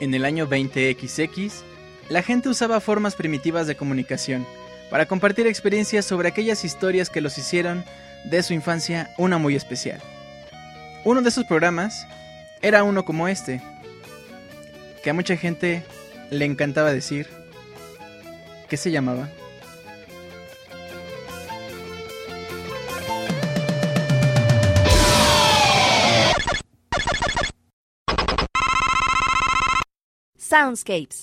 En el año 20XX, la gente usaba formas primitivas de comunicación para compartir experiencias sobre aquellas historias que los hicieron de su infancia una muy especial. Uno de esos programas era uno como este, que a mucha gente le encantaba decir, que se llamaba Soundscapes.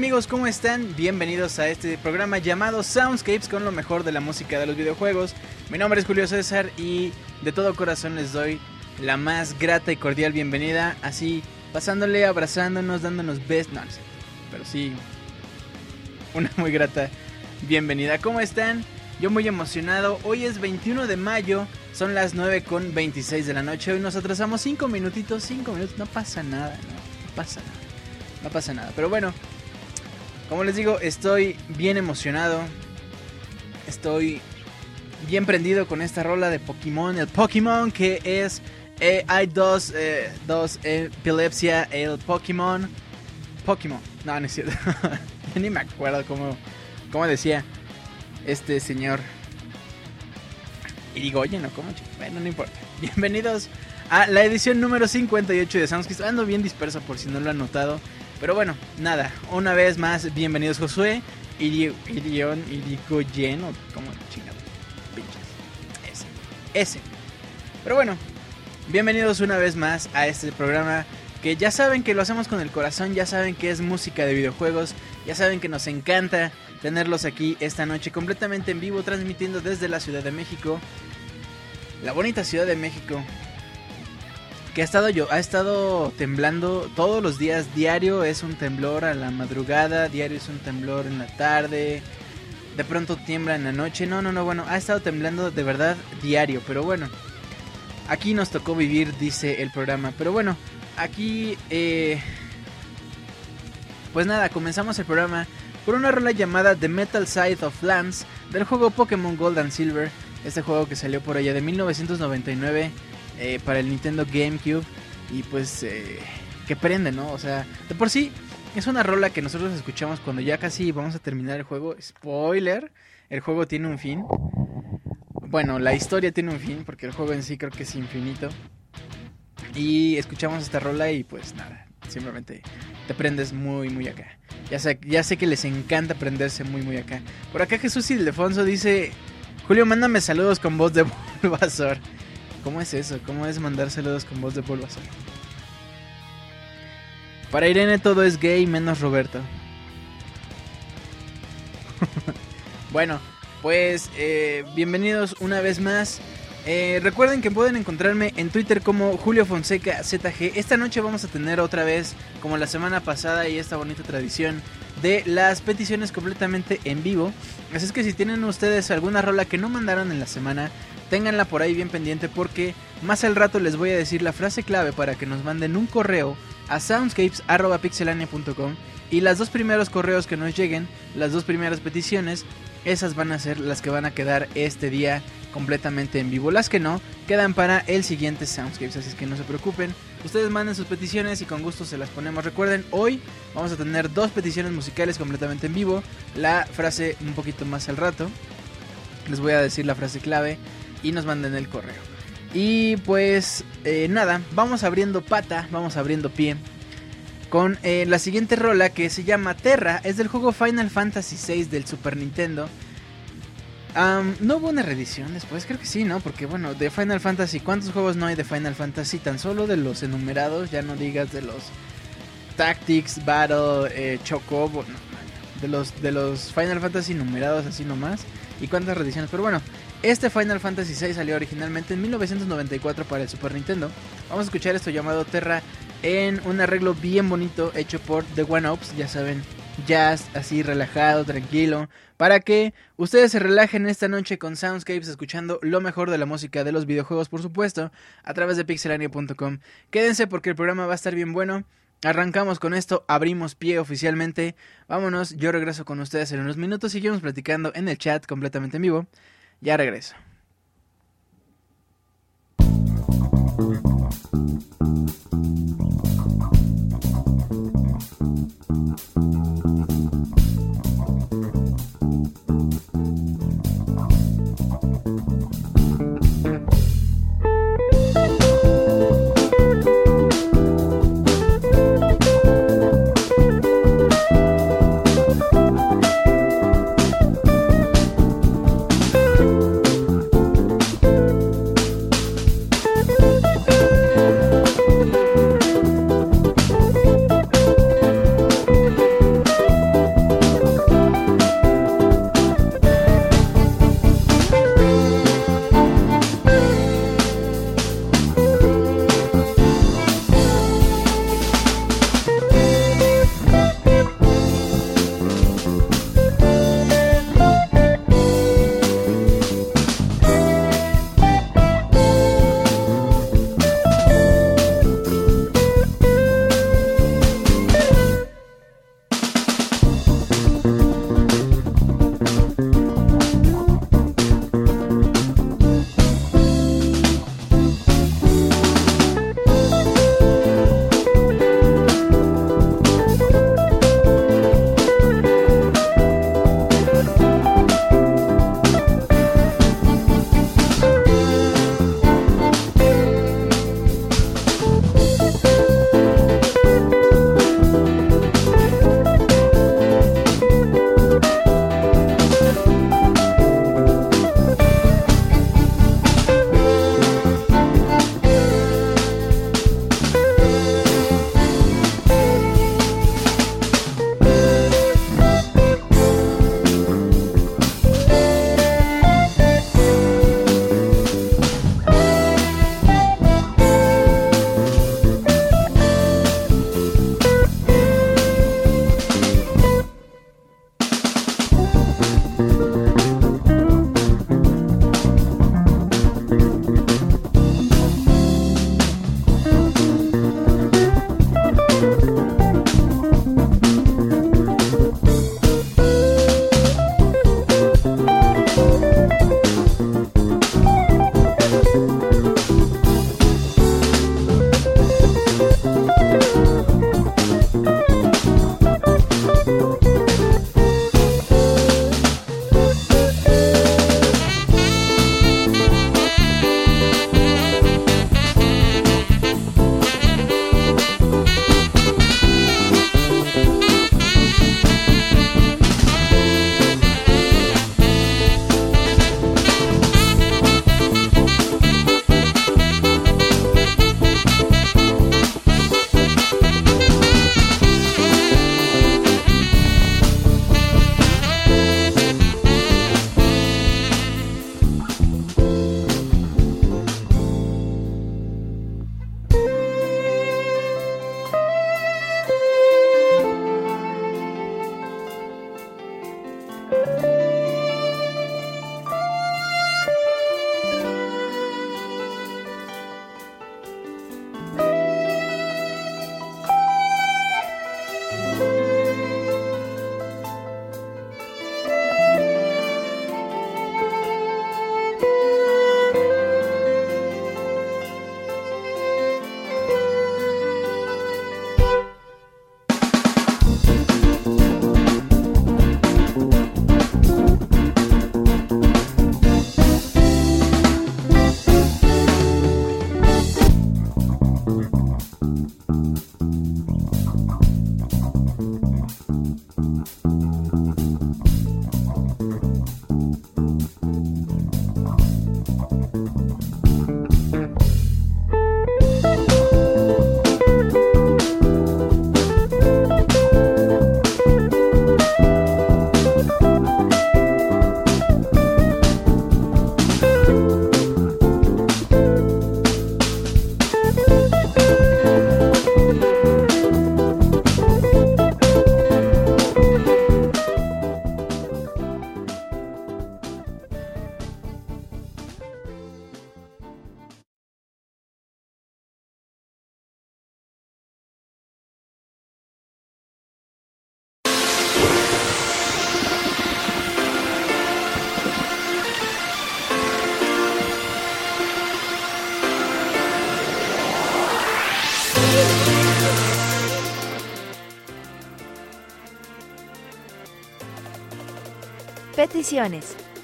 Amigos? ¿Cómo están? Bienvenidos a este programa llamado Soundscapes con lo mejor de la música de los videojuegos. Mi nombre es Julio César y de todo corazón les doy la más grata y cordial bienvenida, así pasándole, abrazándonos, dándonos besos, no, no sé, pero sí, una muy grata bienvenida. ¿Cómo están? Yo muy emocionado. Hoy es 21 de mayo, son las 9 con 26 de la noche. Hoy nos atrasamos 5 minutitos, 5 minutos, no pasa nada, no, no pasa nada. No pasa nada, pero bueno, como les digo, estoy bien emocionado. Estoy bien prendido con esta rola de Pokémon. El Pokémon que es eh, hay dos, eh, dos epilepsia, el Pokémon. Pokémon, no, no es cierto. Ni me acuerdo cómo, cómo decía este señor. Irigoyen o cómo, bueno, no importa. Bienvenidos a la edición número 58 de Soundscape. Ando bien disperso por si no lo han notado. Pero bueno, nada, una vez más, bienvenidos Josué, Irion, Irigoyen o como chingado, pinches. Ese, ese. Pero bueno, bienvenidos una vez más a este programa que ya saben que lo hacemos con el corazón, ya saben que es música de videojuegos, ya saben que nos encanta tenerlos aquí esta noche completamente en vivo, transmitiendo desde la Ciudad de México, la bonita Ciudad de México, que ha estado yo, ha estado temblando todos los días, diario es un temblor a la madrugada, diario es un temblor en la tarde, de pronto tiembla en la noche, no, no, no, bueno, ha estado temblando de verdad diario, pero bueno, aquí nos tocó vivir, dice el programa, pero bueno, aquí, eh, pues nada, comenzamos el programa por una rola llamada The Metal Side of Lands del juego Pokémon Gold and Silver, este juego que salió por allá de 1999 eh, para el Nintendo GameCube y pues eh, que prende, ¿no? O sea, de por sí es una rola que nosotros escuchamos cuando ya casi vamos a terminar el juego. Spoiler, el juego tiene un fin. Bueno, la historia tiene un fin porque el juego en sí creo que es infinito. Y escuchamos esta rola y pues nada, simplemente te prendes muy, muy acá. Ya sé, ya sé que les encanta prenderse muy, muy acá. Por acá Jesús Ildefonso dice, Julio, mándame saludos con voz de Bulbasaur. ¿Cómo es eso? ¿Cómo es mandar saludos con voz de Bulbasaur? Para Irene todo es gay menos Roberto. bueno, pues eh, bienvenidos una vez más. Eh, recuerden que pueden encontrarme en Twitter como Julio Fonseca ZG. Esta noche vamos a tener otra vez, como la semana pasada y esta bonita tradición, de las peticiones completamente en vivo. Así es que si tienen ustedes alguna rola que no mandaron en la semana, ténganla por ahí bien pendiente porque más al rato les voy a decir la frase clave para que nos manden un correo a soundscapes.pixelania.com y las dos primeros correos que nos lleguen, las dos primeras peticiones, esas van a ser las que van a quedar este día completamente en vivo. Las que no, quedan para el siguiente Soundscapes, así que no se preocupen. Ustedes manden sus peticiones y con gusto se las ponemos. Recuerden, hoy vamos a tener dos peticiones musicales completamente en vivo. La frase un poquito más al rato. Les voy a decir la frase clave y nos manden el correo. Y pues eh, nada, vamos abriendo pata, vamos abriendo pie con eh, la siguiente rola que se llama Terra, es del juego Final Fantasy VI del Super Nintendo. no hubo una reedición después, creo que sí, ¿no? Porque bueno, de Final Fantasy, ¿cuántos juegos no hay de Final Fantasy? Tan solo de los enumerados, ya no digas de los Tactics, Battle, eh, Chocobo, de los, de los Final Fantasy numerados así nomás. ¿Y cuántas reediciones? Pero bueno, este Final Fantasy VI salió originalmente en 1994 para el Super Nintendo. Vamos a escuchar esto llamado Terra en un arreglo bien bonito hecho por The One Ops, ya saben, jazz así relajado, tranquilo, para que ustedes se relajen esta noche con Soundscapes escuchando lo mejor de la música de los videojuegos, por supuesto, a través de pixelania.com. Quédense porque el programa va a estar bien bueno. Arrancamos con esto, abrimos pie oficialmente. Vámonos, yo regreso con ustedes en unos minutos, seguimos platicando en el chat completamente en vivo. Ya regreso.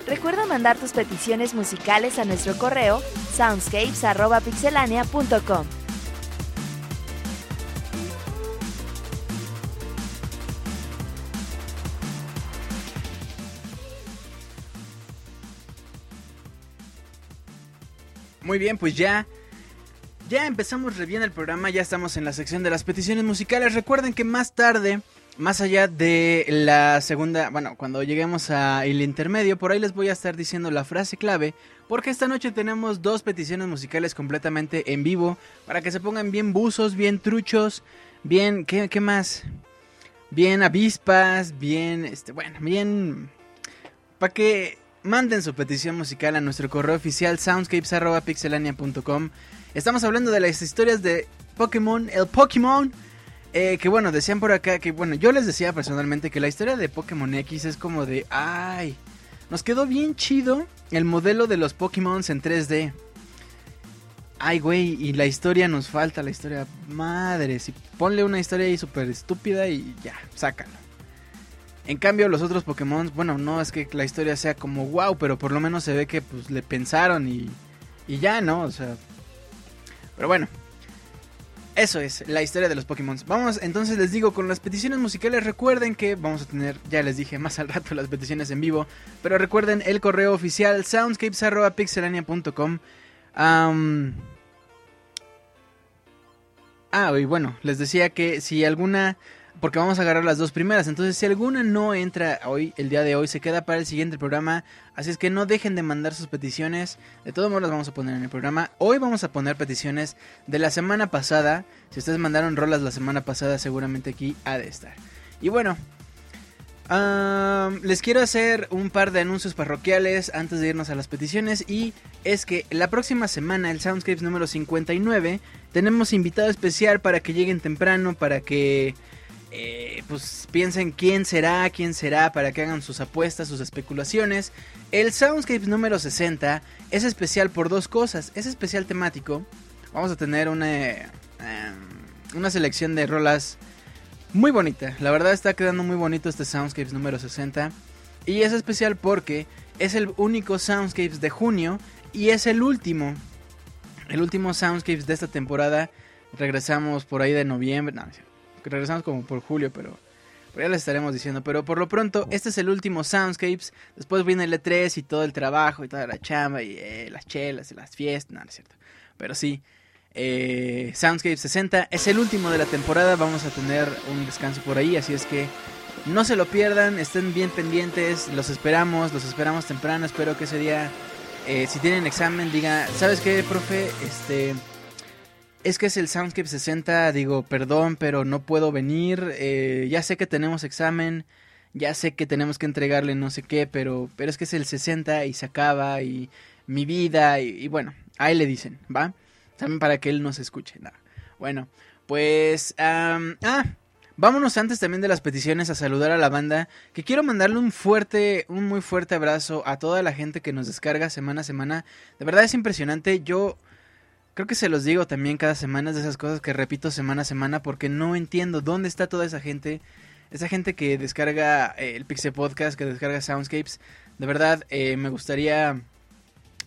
Recuerda mandar tus peticiones musicales a nuestro correo soundscapes.pixelania.com. Muy bien, pues ya ya empezamos re bien el programa, ya estamos en la sección de las peticiones musicales. Recuerden que más tarde, más allá de la segunda, bueno, cuando lleguemos al intermedio, por ahí les voy a estar diciendo la frase clave, porque esta noche tenemos dos peticiones musicales completamente en vivo, para que se pongan bien buzos, bien truchos, bien, ¿qué, qué más? Bien avispas, bien, este, bueno, bien... Para que manden su petición musical a nuestro correo oficial soundscapes.pixelania.com Estamos hablando de las historias de Pokémon, el Pokémon. Eh, que bueno, decían por acá que bueno, yo les decía personalmente que la historia de Pokémon X es como de, ay, nos quedó bien chido el modelo de los Pokémon en 3D. Ay, güey, y la historia nos falta, la historia, madre, si ponle una historia ahí súper estúpida y ya, sácalo. En cambio, los otros Pokémon, bueno, no es que la historia sea como wow, pero por lo menos se ve que pues le pensaron y, y ya, ¿no? O sea, pero bueno, eso es la historia de los Pokémon. Vamos, entonces les digo, con las peticiones musicales, recuerden que vamos a tener, ya les dije más al rato, las peticiones en vivo. Pero recuerden el correo oficial soundscapes.pixelania.com. ah, y bueno, les decía que si alguna porque vamos a agarrar las dos primeras. Entonces, si alguna no entra hoy, el día de hoy, se queda para el siguiente programa. Así es que no dejen de mandar sus peticiones. De todos modos, las vamos a poner en el programa. Hoy vamos a poner peticiones de la semana pasada. Si ustedes mandaron rolas la semana pasada, seguramente aquí ha de estar. Y bueno, les quiero hacer un par de anuncios parroquiales antes de irnos a las peticiones. Y es que la próxima semana, el Soundscapes número 59, tenemos invitado especial para que lleguen temprano, para que eh, pues piensen quién será, quién será, para que hagan sus apuestas, sus especulaciones. El Soundscape número 60 es especial por dos cosas. Es especial temático. Vamos a tener una, em, una selección de rolas muy bonita. La verdad está quedando muy bonito este Soundscapes número 60. Y es especial porque es el único Soundscapes de junio y es el último. El último Soundscapes de esta temporada. Regresamos por ahí de noviembre. No, regresamos como por julio, pero, ya les estaremos diciendo. Pero por lo pronto, este es el último Soundscapes. Después viene el E3 y todo el trabajo y toda la chamba y eh, las chelas y las fiestas. No, no es cierto. Pero sí, eh, Soundscape 60 es el último de la temporada. Vamos a tener un descanso por ahí, así es que no se lo pierdan. Estén bien pendientes. Los esperamos, los esperamos temprano. Espero que ese día, eh, si tienen examen, diga, ¿sabes qué, profe? Este es que es el Soundscape 60, digo, perdón, pero no puedo venir, eh, ya sé que tenemos examen, ya sé que tenemos que entregarle no sé qué, pero, pero es que es el 60 y se acaba y mi vida y, bueno, ahí le dicen, ¿va? También para que él nos escuche, nada. Bueno, pues, ah, vámonos antes también de las peticiones a saludar a la banda, que quiero mandarle un fuerte, un muy fuerte abrazo a toda la gente que nos descarga semana a semana. De verdad es impresionante, yo Creo que se los digo también cada semana de esas cosas que repito semana a semana porque no entiendo dónde está toda esa gente. Esa gente que descarga eh, el Pixel Podcast, que descarga Soundscapes. De verdad, eh, me gustaría,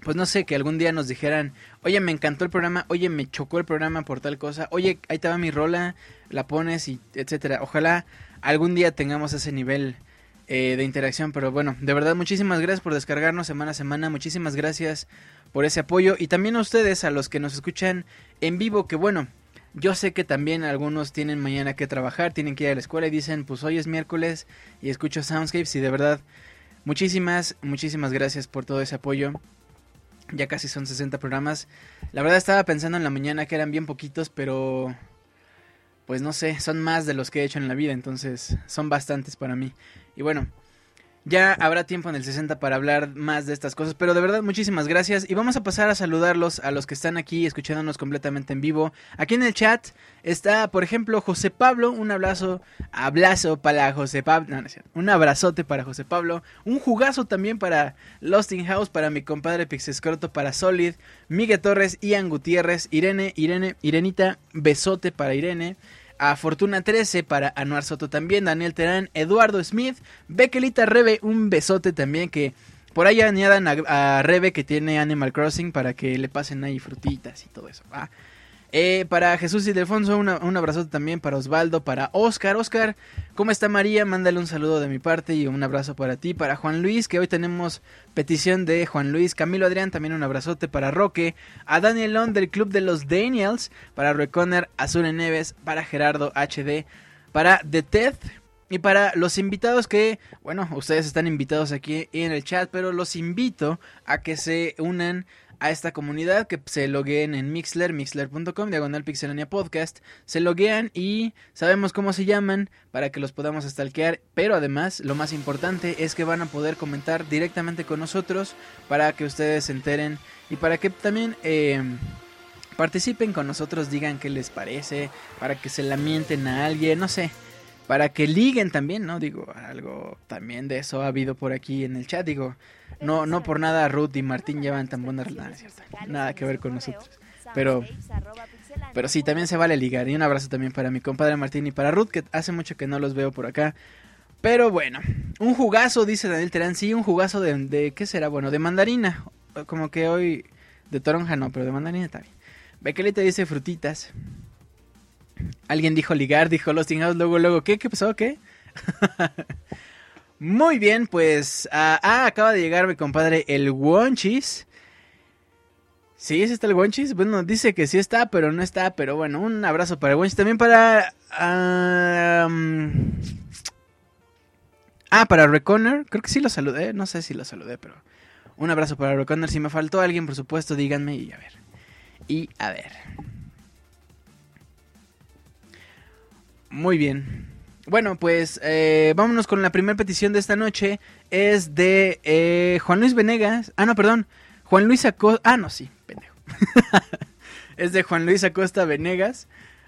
pues no sé, que algún día nos dijeran, oye, me encantó el programa, oye, me chocó el programa por tal cosa, oye, ahí estaba mi rola, la pones y etcétera. Ojalá algún día tengamos ese nivel eh, de interacción, pero bueno, de verdad, muchísimas gracias por descargarnos semana a semana, muchísimas gracias por ese apoyo y también a ustedes, a los que nos escuchan en vivo, que bueno, yo sé que también algunos tienen mañana que trabajar, tienen que ir a la escuela y dicen, pues hoy es miércoles y escucho Soundscapes y de verdad, muchísimas, muchísimas gracias por todo ese apoyo. Ya casi son 60 programas. La verdad estaba pensando en la mañana que eran bien poquitos, pero pues no sé, son más de los que he hecho en la vida, entonces son bastantes para mí. Y bueno, ya habrá tiempo en el 60 para hablar más de estas cosas, pero de verdad muchísimas gracias y vamos a pasar a saludarlos a los que están aquí escuchándonos completamente en vivo. Aquí en el chat está, por ejemplo, José Pablo, un abrazo, abrazo para José Pablo, un abrazote para José Pablo, un jugazo también para Lost in House, para mi compadre Pixescroto, para Solid, Miguel Torres, Ian Gutiérrez, Irene, Irene, Irenita, besote para Irene. A Fortuna 13, para Anuar Soto también, Daniel Terán, Eduardo Smith, Bequelita Rebe, un besote también que por ahí añadan a, Rebe que tiene Animal Crossing para que le pasen ahí frutitas y todo eso. Eh, para Jesús y Delfonso, un abrazo también para Osvaldo, para Oscar. Oscar, ¿cómo está María? Mándale un saludo de mi parte y un abrazo para ti. Para Juan Luis, que hoy tenemos petición de Juan Luis. Camilo Adrián, también un abrazote para Roque. A Daniel Long del Club de los Daniels. Para Reconner, Azul Neves. Para Gerardo HD. Para The Ted. Y para los invitados que, bueno, ustedes están invitados aquí en el chat, pero los invito a que se unan a esta comunidad, que se logueen en Mixler, mixler.com, diagonal pixelania podcast, se loguean y sabemos cómo se llaman para que los podamos stalkear, pero además lo más importante es que van a poder comentar directamente con nosotros para que ustedes se enteren y para que también... Eh, participen con nosotros, digan qué les parece, para que se lamenten a alguien, no sé, para que liguen también, ¿no? Digo, algo también de eso ha habido por aquí en el chat, digo, no, no por nada Ruth y Martín llevan tan buenas relaciones, nada que ver con nosotros. Pero, pero sí, también se vale ligar. Y un abrazo también para mi compadre Martín y para Ruth, que hace mucho que no los veo por acá. Pero bueno, un jugazo, dice Daniel Terán. Sí, un jugazo de, de, ¿qué será? Bueno, de mandarina. Como que hoy, de toronja no, pero de mandarina bien. Bequelita dice frutitas. Alguien dijo ligar, dijo los House, luego, luego, ¿qué? ¿Qué pasó? ¿Qué? Muy bien, pues. ah, ah acaba de llegar mi compadre el Wonchis. ¿Sí? ¿Sí está el Wonchis? Bueno, dice que sí está, pero no está. Pero bueno, un abrazo para el Wonchis. También para. ah, para Reconner. Creo que sí lo saludé. No sé si lo saludé, pero. Un abrazo para Reconner. Si me faltó alguien, por supuesto, díganme y a ver. Y a ver. Muy bien. Bueno, pues eh, vámonos con la primera petición de esta noche. Es de eh, Juan Luis Venegas. Ah, no, perdón. Juan Luis Acosta. Ah, no, sí, pendejo. es de Juan Luis Acosta Venegas.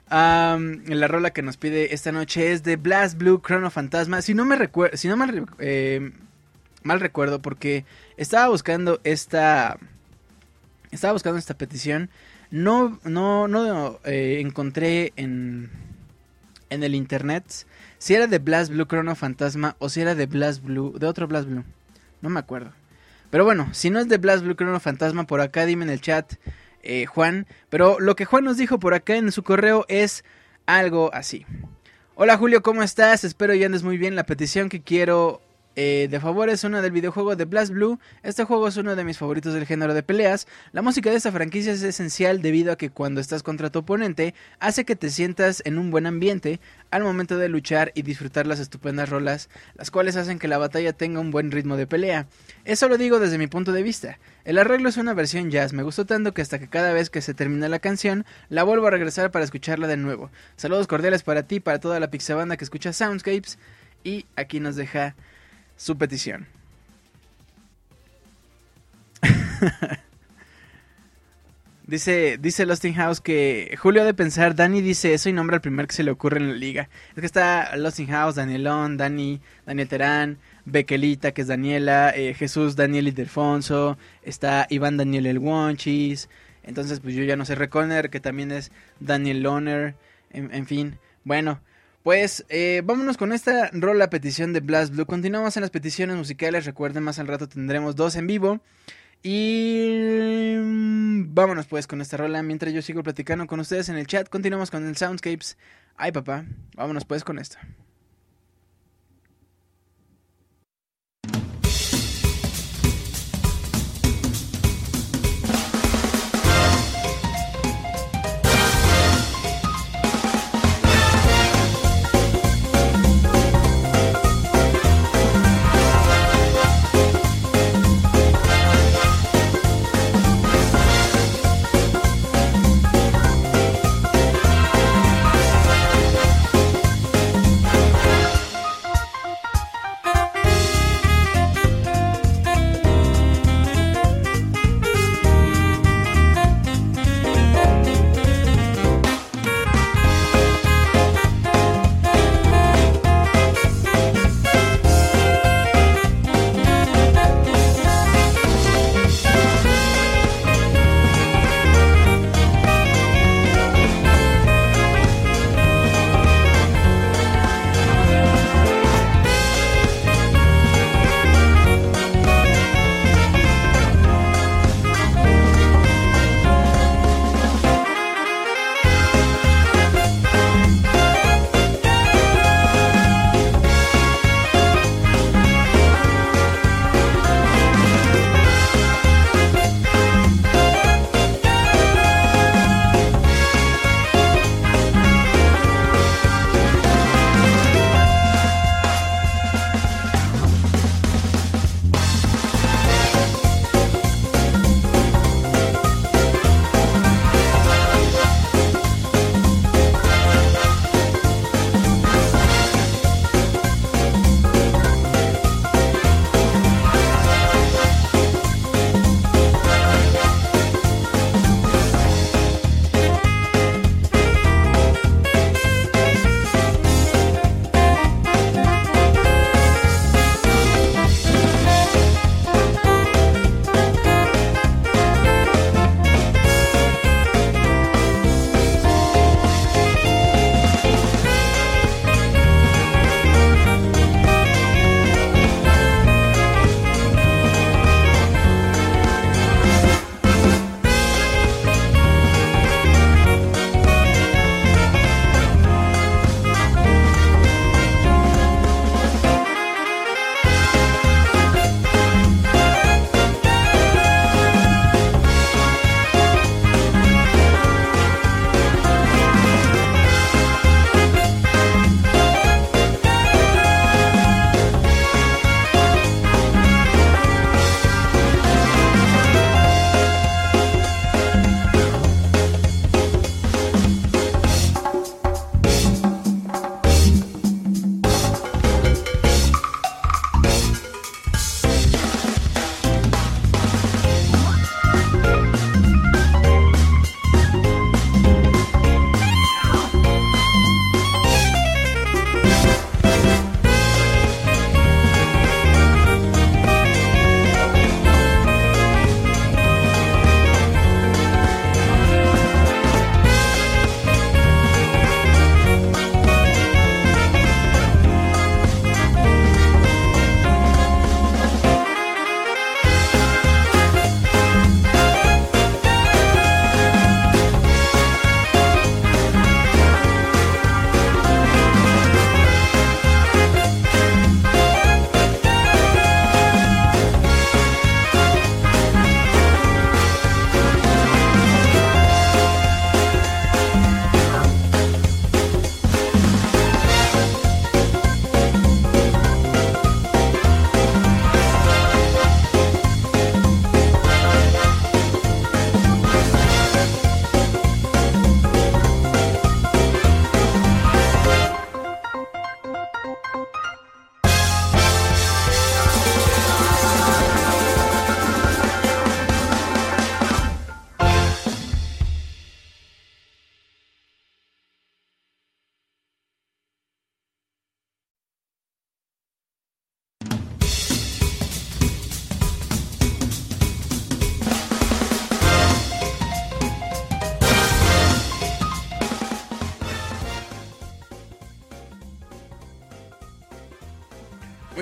la rola que nos pide esta noche es de Blast Blue Chrono Fantasma. Si no me recuerdo, si no mal, eh, mal recuerdo, porque estaba buscando esta, estaba buscando esta petición. No, no, no encontré en, en el internet si era de Blast Blue Chrono Fantasma o si era de Blast Blue, de otro Blast Blue. No me acuerdo. Pero bueno, si no es de Blast Blue Chrono Fantasma, por acá dime en el chat, eh, Juan. Pero lo que Juan nos dijo por acá en su correo es algo así. Hola Julio, ¿cómo estás? Espero y andes muy bien. La petición que quiero eh, de favor es una del videojuego de Blast Blue. Este juego es uno de mis favoritos del género de peleas. La música de esta franquicia es esencial debido a que cuando estás contra tu oponente hace que te sientas en un buen ambiente al momento de luchar y disfrutar las estupendas rolas, las cuales hacen que la batalla tenga un buen ritmo de pelea. Eso lo digo desde mi punto de vista. El arreglo es una versión jazz, me gustó tanto que hasta que cada vez que se termina la canción, la vuelvo a regresar para escucharla de nuevo. Saludos cordiales para ti, para toda la pixabanda que escucha Soundscapes. Y aquí nos deja su petición. dice, dice Losting House que Julio ha de pensar, Dani dice eso y nombra el primer que se le ocurre en la liga. Es que está Losting House, Danielón, Dani, Daniel Terán, Bequelita, que es Daniela, eh, Jesús Daniel Ildefonso, está Iván Daniel El Wonchis, entonces pues yo ya no sé, Reconner, que también es Daniel Loner, en fin, bueno, pues eh, vámonos con esta rola petición de Blast Blue. Continuamos en las peticiones musicales. Recuerden, más al rato tendremos dos en vivo. Y vámonos pues con esta rola. Mientras yo sigo platicando con ustedes en el chat, continuamos con el Soundscapes. Ay papá, vámonos pues con esto.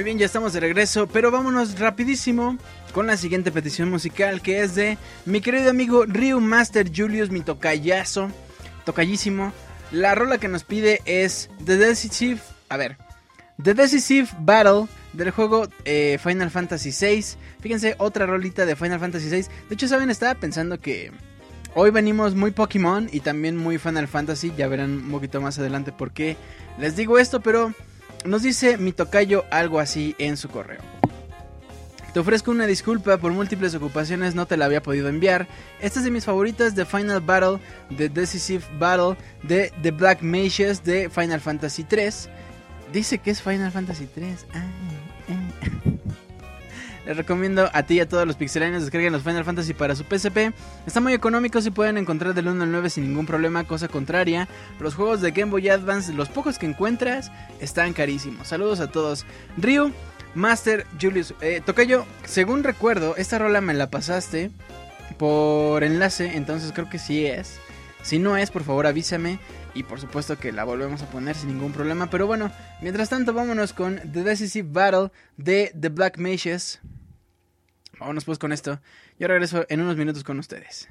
Bien, ya estamos de regreso, pero vámonos rapidísimo con la siguiente petición musical que es de mi querido amigo Ryu Master Julius, mi tocayazo, tocallísimo. La rola que nos pide es The Decisive, a ver, The Decisive Battle del juego eh, Final Fantasy VI. Fíjense, otra rolita de Final Fantasy VI. De hecho, saben, estaba pensando que hoy venimos muy Pokémon y también muy Final Fantasy. Ya verán un poquito más adelante por qué les digo esto, pero nos dice mi tocayo algo así en su correo. Te ofrezco una disculpa por múltiples ocupaciones, no te la había podido enviar. Esta es de mis favoritas de Final Battle, de Decisive Battle, de The Black Mages, de Final Fantasy 3. Dice que es Final Fantasy 3. Ah, ah. Les recomiendo a ti y a todos los pixelanios descarguen los Final Fantasy para su PSP. Está muy económico y pueden encontrar del 1 al 9 sin ningún problema, cosa contraria. Los juegos de Game Boy Advance, los pocos que encuentras, están carísimos. Saludos a todos. Ryu, Master, Julius. Eh, según recuerdo, esta rola me la pasaste por enlace, entonces creo que sí es. Si no es, por favor avísame. Y por supuesto que la volvemos a poner sin ningún problema. Pero bueno, mientras tanto, vámonos con The Decisive Battle de The Black Mages. Vámonos pues con esto. Yo regreso en unos minutos con ustedes.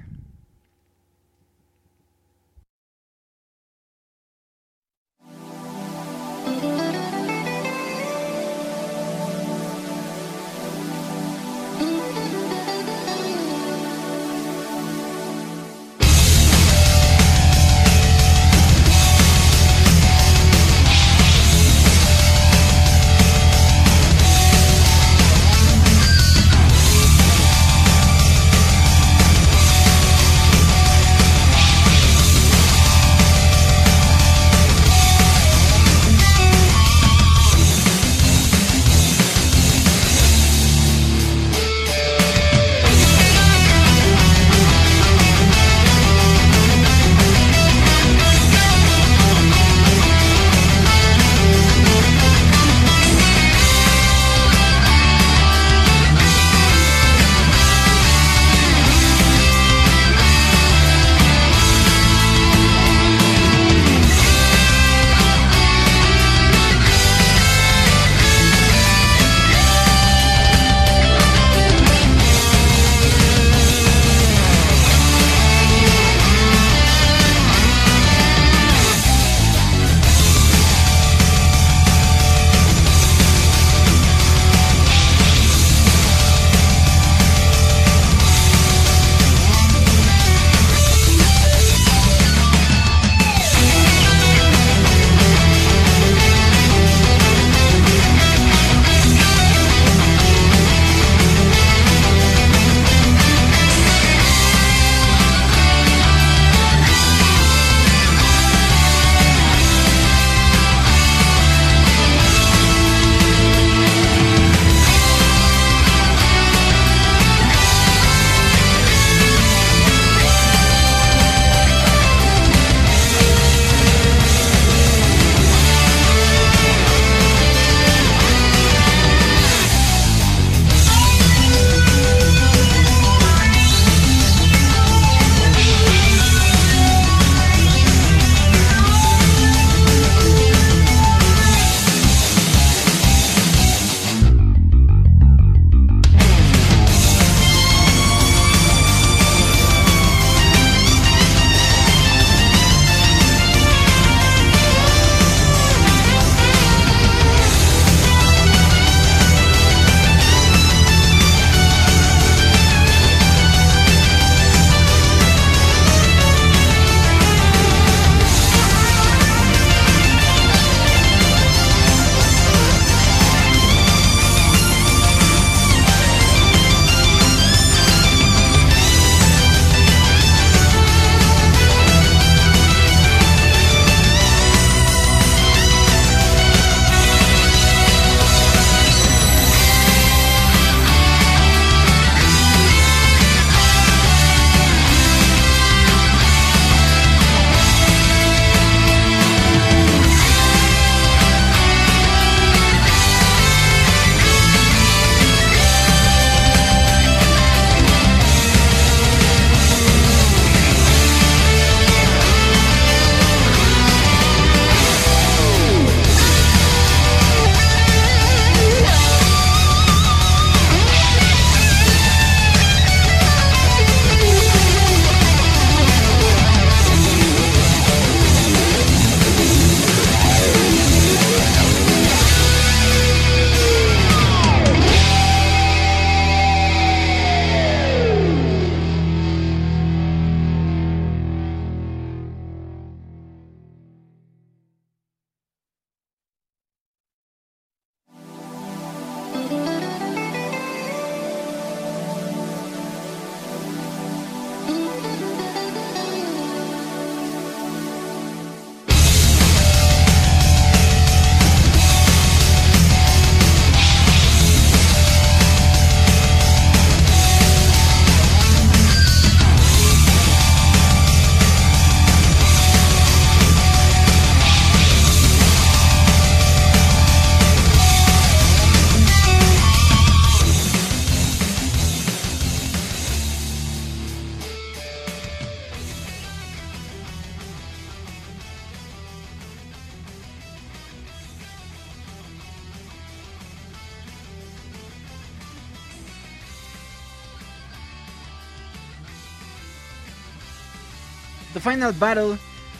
Final Battle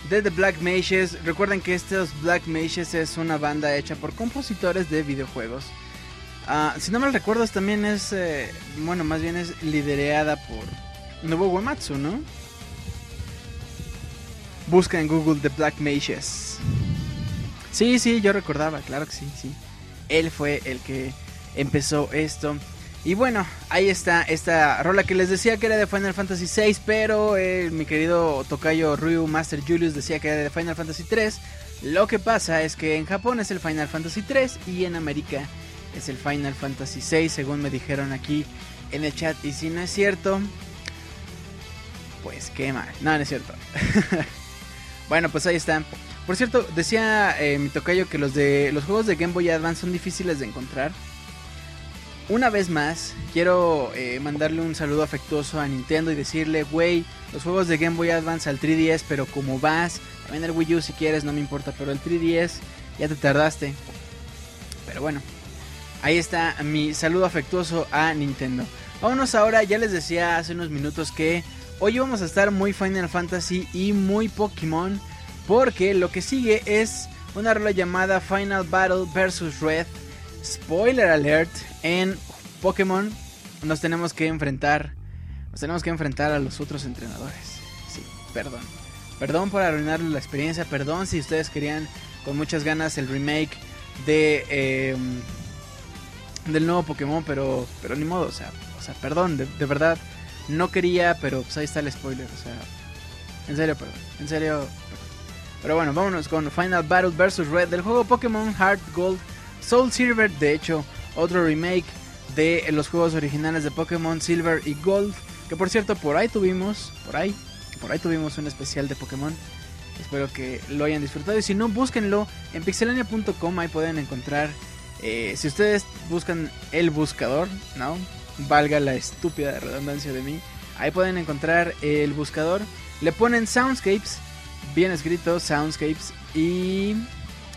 de The Black Mages. Recuerden que estos Black Mages es una banda hecha por compositores de videojuegos. Ah, si no mal recuerdo, también es, eh, bueno, más bien es liderada por Nobuo Uematsu, ¿no? Busca en Google The Black Mages. Sí, sí, yo recordaba, claro que sí, sí. Él fue el que empezó esto. Y bueno, ahí está esta rola que les decía que era de Final Fantasy VI, pero eh, mi querido tocayo Ryu Master Julius decía que era de Final Fantasy 3. Lo que pasa es que en Japón es el Final Fantasy 3 y en América es el Final Fantasy VI, según me dijeron aquí en el chat. Y si no es cierto, pues qué mal. No, no es cierto. bueno, pues ahí está. Por cierto, decía eh, mi tocayo que los de los juegos de Game Boy Advance son difíciles de encontrar. Una vez más, quiero eh, mandarle un saludo afectuoso a Nintendo y decirle, güey, los juegos de Game Boy Advance al 3DS, pero como vas, también el Wii U si quieres, no me importa, pero el 3DS ya te tardaste. Pero bueno, ahí está mi saludo afectuoso a Nintendo. Vámonos ahora, ya les decía hace unos minutos que hoy vamos a estar muy Final Fantasy y muy Pokémon, porque lo que sigue es una rola llamada Final Battle vs Red. Spoiler alert, en Pokémon nos tenemos que enfrentar. Nos tenemos que enfrentar a los otros entrenadores. Sí, perdón. Perdón por arruinar la experiencia. Perdón si ustedes querían con muchas ganas el remake de em, del nuevo Pokémon, pero pero ni modo, o sea, o sea, perdón, de, verdad no quería, pero pues ahí está el spoiler, o sea, en serio, perdón, en serio. Pero bueno, vámonos con Final Battle vs Red del juego Pokémon Heart Gold Soul Silver, de hecho, otro remake de los juegos originales de Pokémon Silver y Gold. Que por cierto, por ahí tuvimos, por ahí, por ahí tuvimos un especial de Pokémon. Espero que lo hayan disfrutado. Y si no, búsquenlo en pixelania.com. Ahí pueden encontrar. Eh, si ustedes buscan el buscador, ¿no? Valga la estúpida redundancia de mí. Ahí pueden encontrar el buscador. Le ponen Soundscapes. Bien escrito, Soundscapes. Y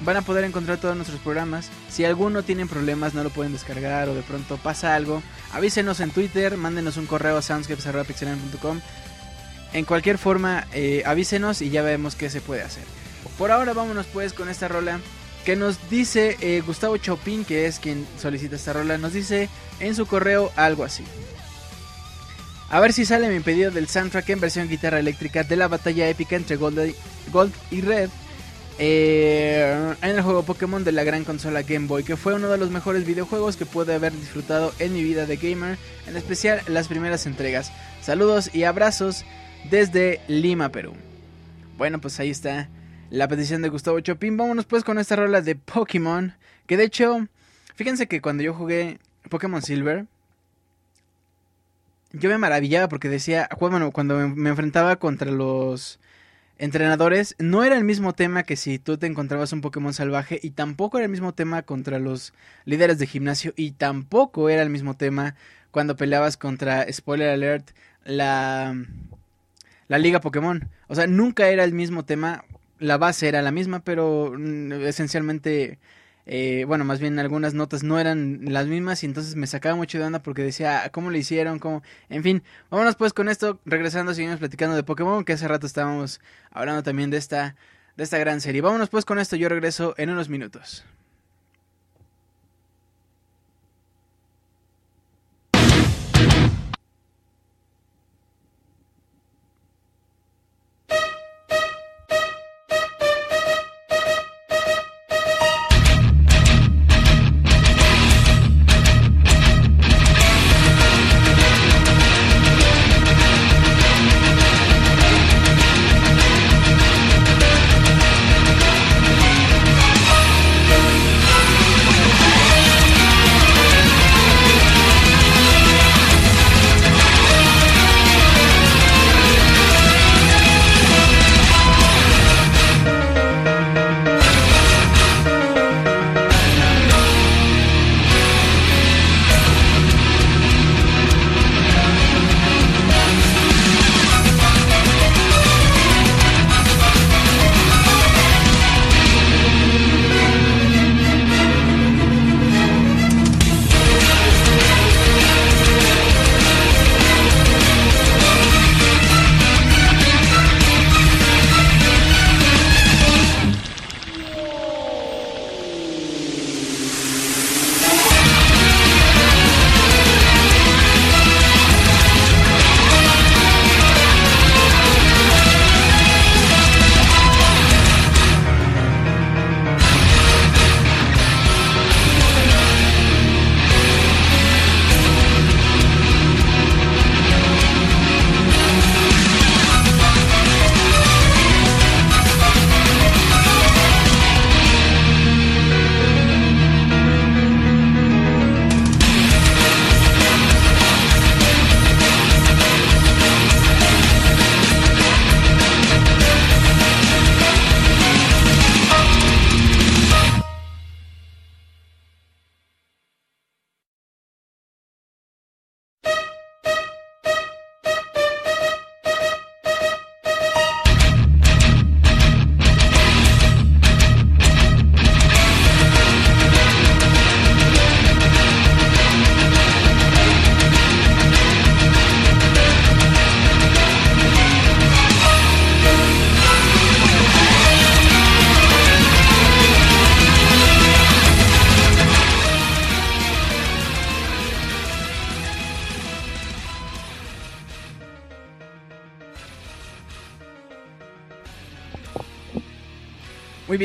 van a poder encontrar todos nuestros programas. Si alguno tiene problemas, no lo pueden descargar o de pronto pasa algo, avísenos en Twitter, mándenos un correo a. En cualquier forma, eh, avísenos y ya vemos qué se puede hacer. Por ahora vámonos pues con esta rola que nos dice eh, Gustavo Chopin, que es quien solicita esta rola, nos dice en su correo algo así. A ver si sale mi pedido del soundtrack en versión guitarra eléctrica de la batalla épica entre Gold y Red eh, en el juego Pokémon de la gran consola Game Boy, que fue uno de los mejores videojuegos que pude haber disfrutado en mi vida de gamer, en especial las primeras entregas. Saludos y abrazos desde Lima, Perú. Bueno, pues ahí está la petición de Gustavo Chopin. Vámonos pues con esta rola de Pokémon, que de hecho, fíjense que cuando yo jugué Pokémon Silver, yo me maravillaba porque decía, bueno, cuando me enfrentaba contra los entrenadores, no era el mismo tema que si tú te encontrabas un Pokémon salvaje y tampoco era el mismo tema contra los líderes de gimnasio y tampoco era el mismo tema cuando peleabas contra, spoiler alert, la, la liga Pokémon. O sea, nunca era el mismo tema, la base era la misma, pero mm, esencialmente eh, bueno, más bien algunas notas no eran las mismas y entonces me sacaba mucho de onda porque decía, ah, ¿cómo lo hicieron? ¿Cómo? En fin, vámonos pues con esto, regresando, seguimos platicando de Pokémon, que hace rato estábamos hablando también de esta, de esta gran serie. Vámonos pues con esto, yo regreso en unos minutos.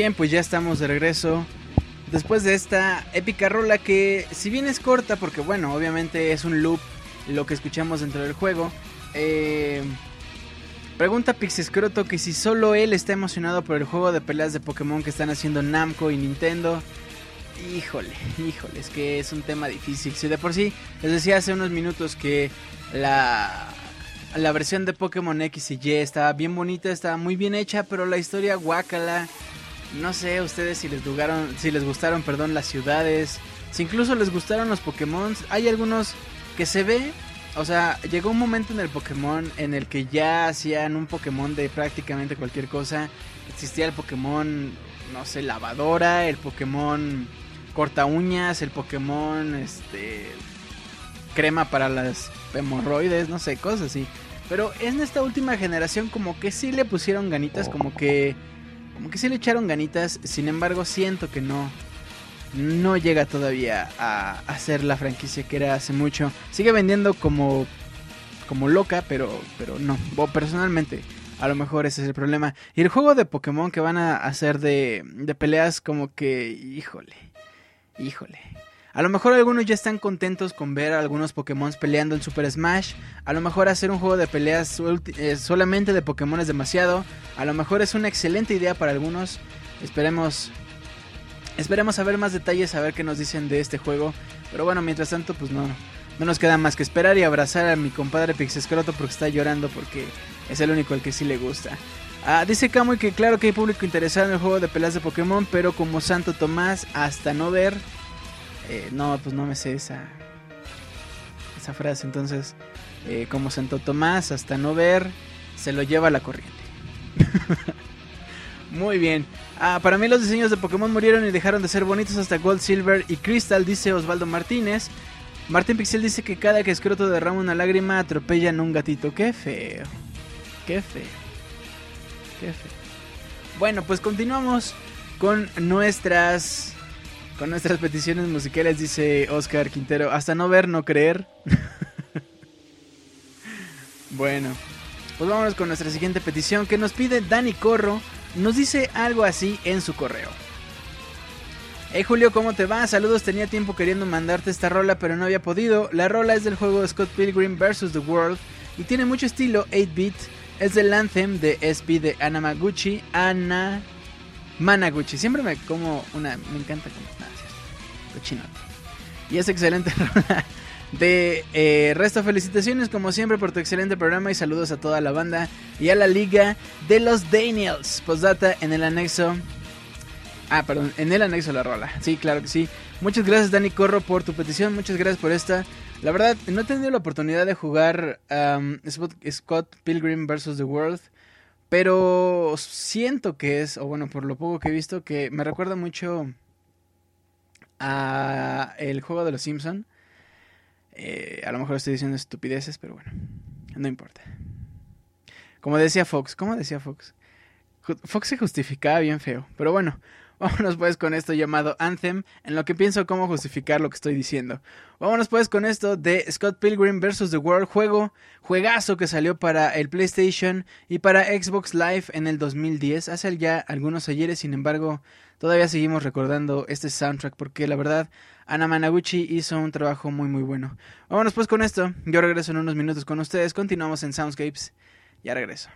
Bien, pues ya estamos de regreso. Después de esta épica rola que si bien es corta, porque bueno, obviamente es un loop lo que escuchamos dentro del juego. Eh, pregunta Pixescroto que si solo él está emocionado por el juego de peleas de Pokémon que están haciendo Namco y Nintendo. Híjole, híjole, es que es un tema difícil. Si de por sí les decía hace unos minutos que la, la versión de Pokémon X y Y estaba bien bonita, estaba muy bien hecha, pero la historia guacala. No sé ustedes si les gustaron, si les gustaron, perdón, las ciudades, si incluso les gustaron los Pokémon. Hay algunos que se ve, o sea, llegó un momento en el Pokémon en el que ya hacían un Pokémon de prácticamente cualquier cosa. Existía el Pokémon, no sé, lavadora, el Pokémon corta uñas, el Pokémon, este, crema para las hemorroides, no sé, cosas así. Pero en esta última generación como que sí le pusieron ganitas, como que como que sí le echaron ganitas, sin embargo siento que no no llega todavía a, ser la franquicia que era hace mucho. Sigue vendiendo como como loca, pero pero no, o personalmente a lo mejor ese es el problema. Y el juego de Pokémon que van a hacer de, de peleas como que, híjole, híjole. A lo mejor algunos ya están contentos con ver a algunos Pokémon peleando en Super Smash. A lo mejor hacer un juego de peleas eh, solamente de Pokémon es demasiado. A lo mejor es una excelente idea para algunos. Esperemos. Esperemos a ver más detalles, a ver qué nos dicen de este juego. Pero bueno, mientras tanto, pues no, no nos queda más que esperar y abrazar a mi compadre Pixescroto porque está llorando porque es el único al que sí le gusta. Ah, dice Kamui que claro que hay público interesado en el juego de peleas de Pokémon, pero como Santo Tomás, hasta no ver, eh, no, pues no me sé esa, esa frase. Entonces, eh, como Santo Tomás, hasta no ver, se lo lleva la corriente. Muy bien. Ah, para mí los diseños de Pokémon murieron y dejaron de ser bonitos hasta Gold, Silver y Crystal, dice Osvaldo Martínez. Martín Pixel dice que cada que escroto derrama una lágrima atropellan un gatito. Qué feo. Qué feo. Qué feo. Bueno, pues continuamos con nuestras con nuestras peticiones musicales, dice Oscar Quintero. Hasta no ver, no creer. bueno, pues vámonos con nuestra siguiente petición que nos pide Dani Corro. Nos dice algo así en su correo. Hey Julio, ¿cómo te va? Saludos, tenía tiempo queriendo mandarte esta rola, pero no había podido. La rola es del juego Scott Pilgrim vs. The World y tiene mucho estilo 8-bit. Es del anthem de SP de Anamaguchi, Ana Managuchi. Siempre me como una. Me encanta como. Nada, cochinote. Y es excelente rola. De eh, resto, felicitaciones como siempre por tu excelente programa y saludos a toda la banda y a la liga de los Daniels. Postdata en el anexo. Ah, perdón, en el anexo la rola. Sí, claro que sí. Muchas gracias, Dani Corro, por tu petición. Muchas gracias por esta. La verdad, no he tenido la oportunidad de jugar um, Scott Pilgrim vs. The World. Pero siento que es, o bueno, por lo poco que he visto, que me recuerda mucho a el juego de los Simpson. Eh, a lo mejor estoy diciendo estupideces, pero bueno, no importa. Como decía Fox, ¿cómo decía Fox? Fox se justificaba bien feo, pero bueno, Vámonos pues con esto llamado Anthem, en lo que pienso cómo justificar lo que estoy diciendo. Vámonos pues con esto de Scott Pilgrim vs. The World, juego, juegazo que salió para el PlayStation y para Xbox Live en el 2010, hace ya algunos ayeres, sin embargo, todavía seguimos recordando este soundtrack porque la verdad, Ana Managuchi hizo un trabajo muy muy bueno. Vámonos pues con esto, yo regreso en unos minutos con ustedes, continuamos en Soundscapes, ya regreso.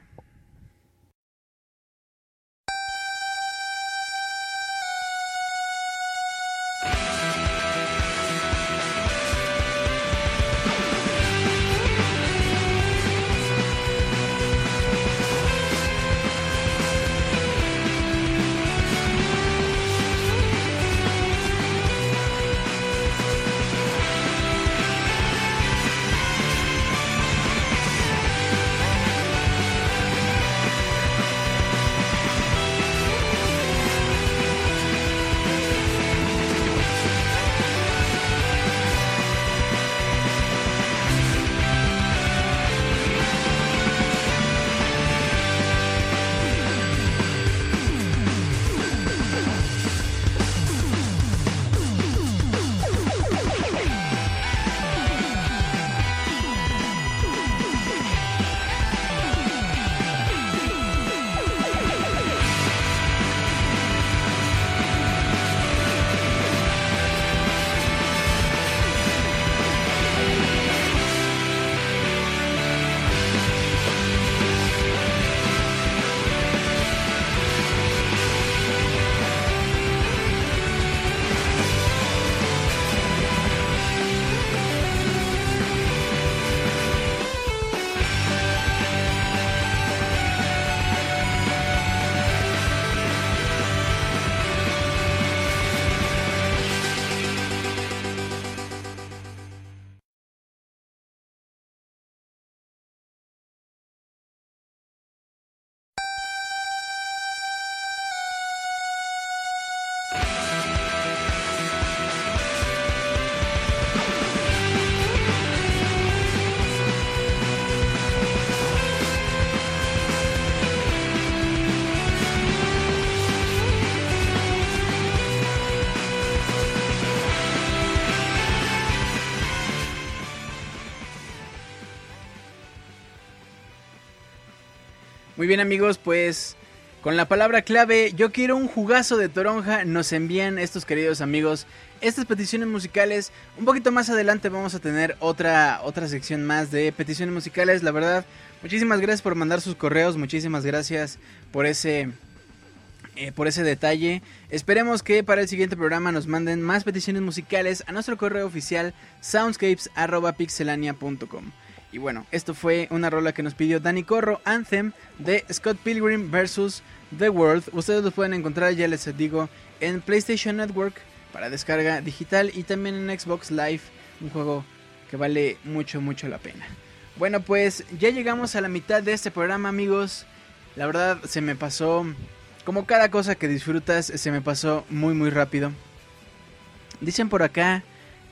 Muy bien amigos, pues con la palabra clave yo quiero un jugazo de toronja nos envían estos queridos amigos estas peticiones musicales. Un poquito más adelante vamos a tener otra, otra sección más de peticiones musicales. La verdad, muchísimas gracias por mandar sus correos, muchísimas gracias por ese... Eh, por ese detalle. Esperemos que para el siguiente programa nos manden más peticiones musicales a nuestro correo oficial soundscapes.pixelania.com. Y bueno, esto fue una rola que nos pidió Danny Corro, Anthem de Scott Pilgrim vs. The World. Ustedes lo pueden encontrar, ya les digo, en PlayStation Network para descarga digital y también en Xbox Live, un juego que vale mucho, mucho la pena. Bueno, pues ya llegamos a la mitad de este programa, amigos. La verdad se me pasó, como cada cosa que disfrutas, se me pasó muy, muy rápido. Dicen por acá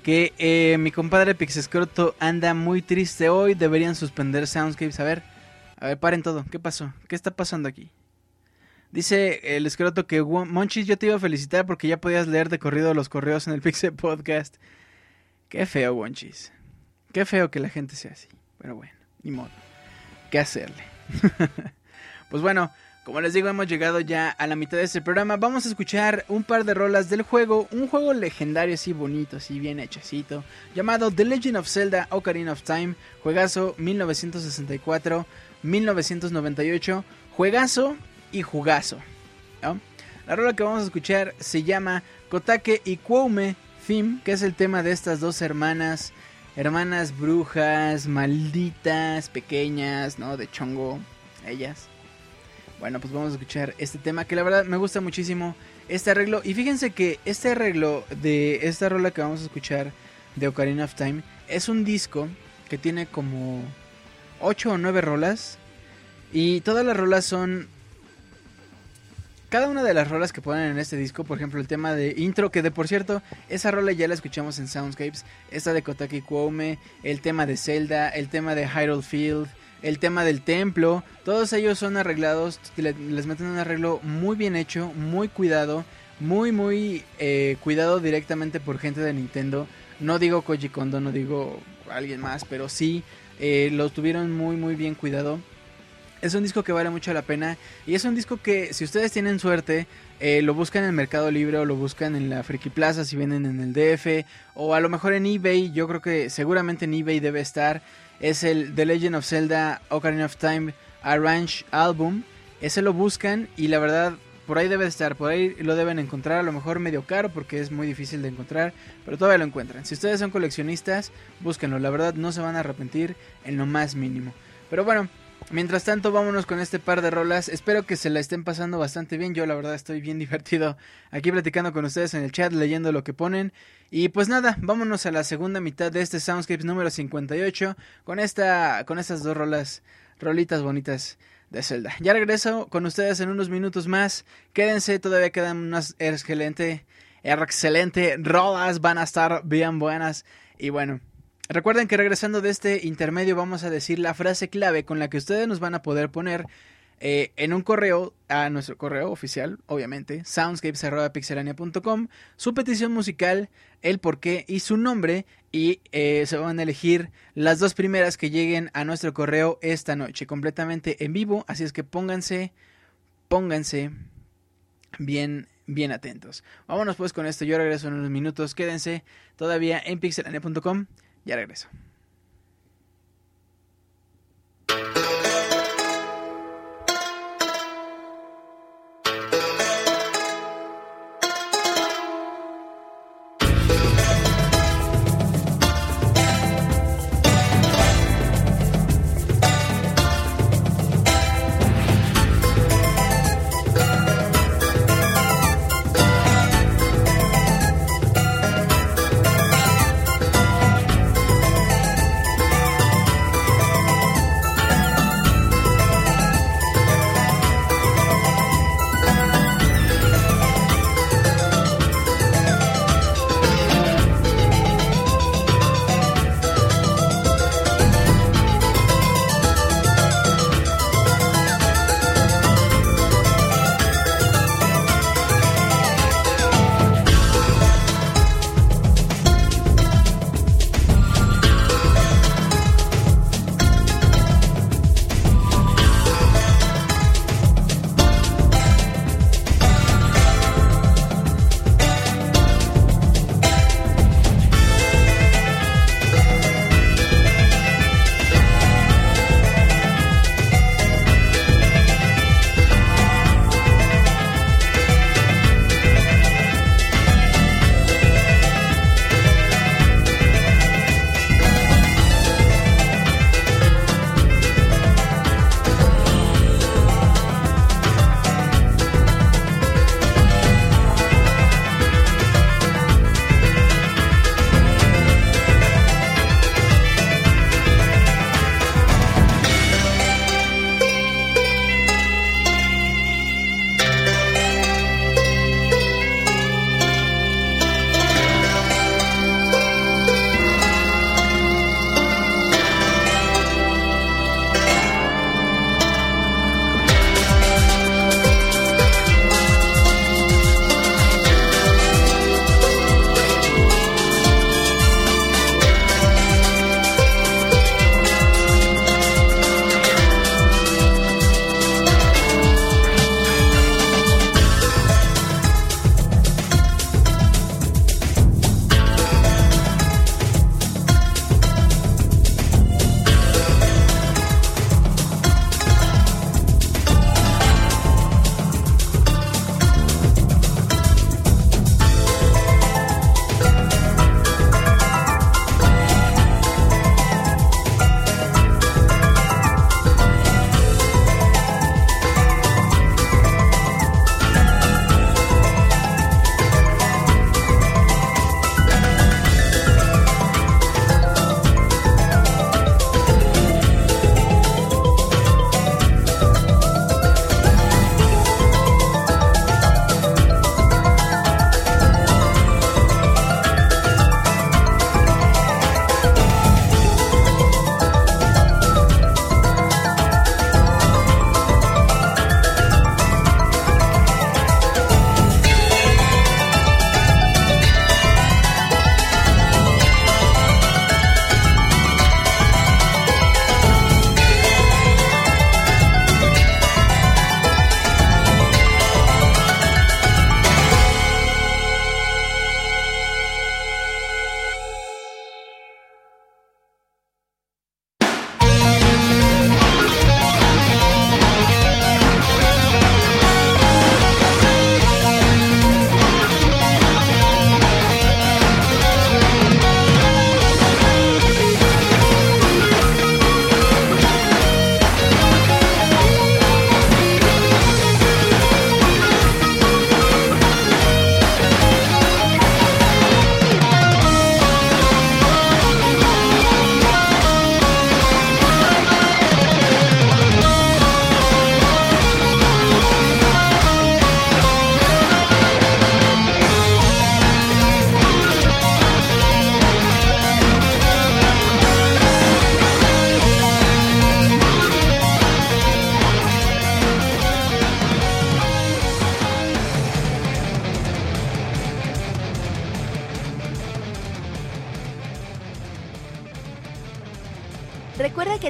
que eh, mi compadre Pixescroto anda muy triste hoy. Deberían suspender Soundscapes. A ver, a ver, paren todo. ¿Qué pasó? ¿Qué está pasando aquí? Dice el escroto que Monchis, yo te iba a felicitar porque ya podías leer de corrido los correos en el Pixel Podcast. Qué feo, Monchis. Qué feo que la gente sea así. Pero bueno, ni modo. ¿Qué hacerle? pues bueno, como les digo, hemos llegado ya a la mitad de este programa. Vamos a escuchar un par de rolas del juego. Un juego legendario, así bonito, así bien hechecito. Llamado The Legend of Zelda Ocarina of Time. Juegazo 1964-1998. Juegazo y jugazo. La rola que vamos a escuchar se llama Kotake y Kwoume Theme, que es el tema de estas dos hermanas, hermanas brujas, malditas, pequeñas, ¿no? De chongo, ellas. Bueno, pues vamos a escuchar este tema que la verdad me gusta muchísimo este arreglo. Y fíjense que este arreglo de esta rola que vamos a escuchar de Ocarina of Time es un disco que tiene como 8 o 9 rolas. Y todas las rolas son cada una de las rolas que ponen en este disco, por ejemplo el tema de intro, que de por cierto, esa rola ya la escuchamos en Soundscapes, esta de Kotaki Kwome, el tema de Zelda, el tema de Hyrule Field, el tema del templo, todos ellos son arreglados, les meten un arreglo muy bien hecho, muy cuidado, muy muy eh, cuidado directamente por gente de Nintendo. No digo Koji Kondo, no digo alguien más, pero sí eh, lo tuvieron muy muy bien cuidado. Es un disco que vale mucho la pena y es un disco que si ustedes tienen suerte eh, lo buscan en el Mercado Libre o lo buscan en la Friki Plaza si vienen en el DF o a lo mejor en eBay, yo creo que seguramente en eBay debe estar. Es el The Legend of Zelda Ocarina of Time Arrange Album. Ese lo buscan y la verdad por ahí debe estar, por ahí lo deben encontrar, a lo mejor medio caro porque es muy difícil de encontrar, pero todavía lo encuentran. Si ustedes son coleccionistas, búsquenlo, la verdad no se van a arrepentir en lo más mínimo. Pero bueno, Mientras tanto, vámonos con este par de rolas. Espero que se la estén pasando bastante bien. Yo, la verdad, estoy bien divertido aquí platicando con ustedes en el chat, leyendo lo que ponen. Y pues nada, vámonos a la segunda mitad de este Soundscapes número 58 con esta, con estas dos rolas, rolitas bonitas de Zelda. Ya regreso con ustedes en unos minutos más. Quédense, todavía quedan unas excelente, excelente rolas, van a estar bien buenas. Y bueno, Recuerden que regresando de este intermedio vamos a decir la frase clave con la que ustedes nos van a poder poner eh, en un correo a nuestro correo oficial, obviamente, soundscapes.pixelania.com, su petición musical, el porqué y su nombre y eh, se van a elegir las dos primeras que lleguen a nuestro correo esta noche, completamente en vivo, así es que pónganse, pónganse bien bien atentos. Vámonos pues con esto, yo regreso en unos minutos, quédense todavía en pixelania.com. Ya regreso.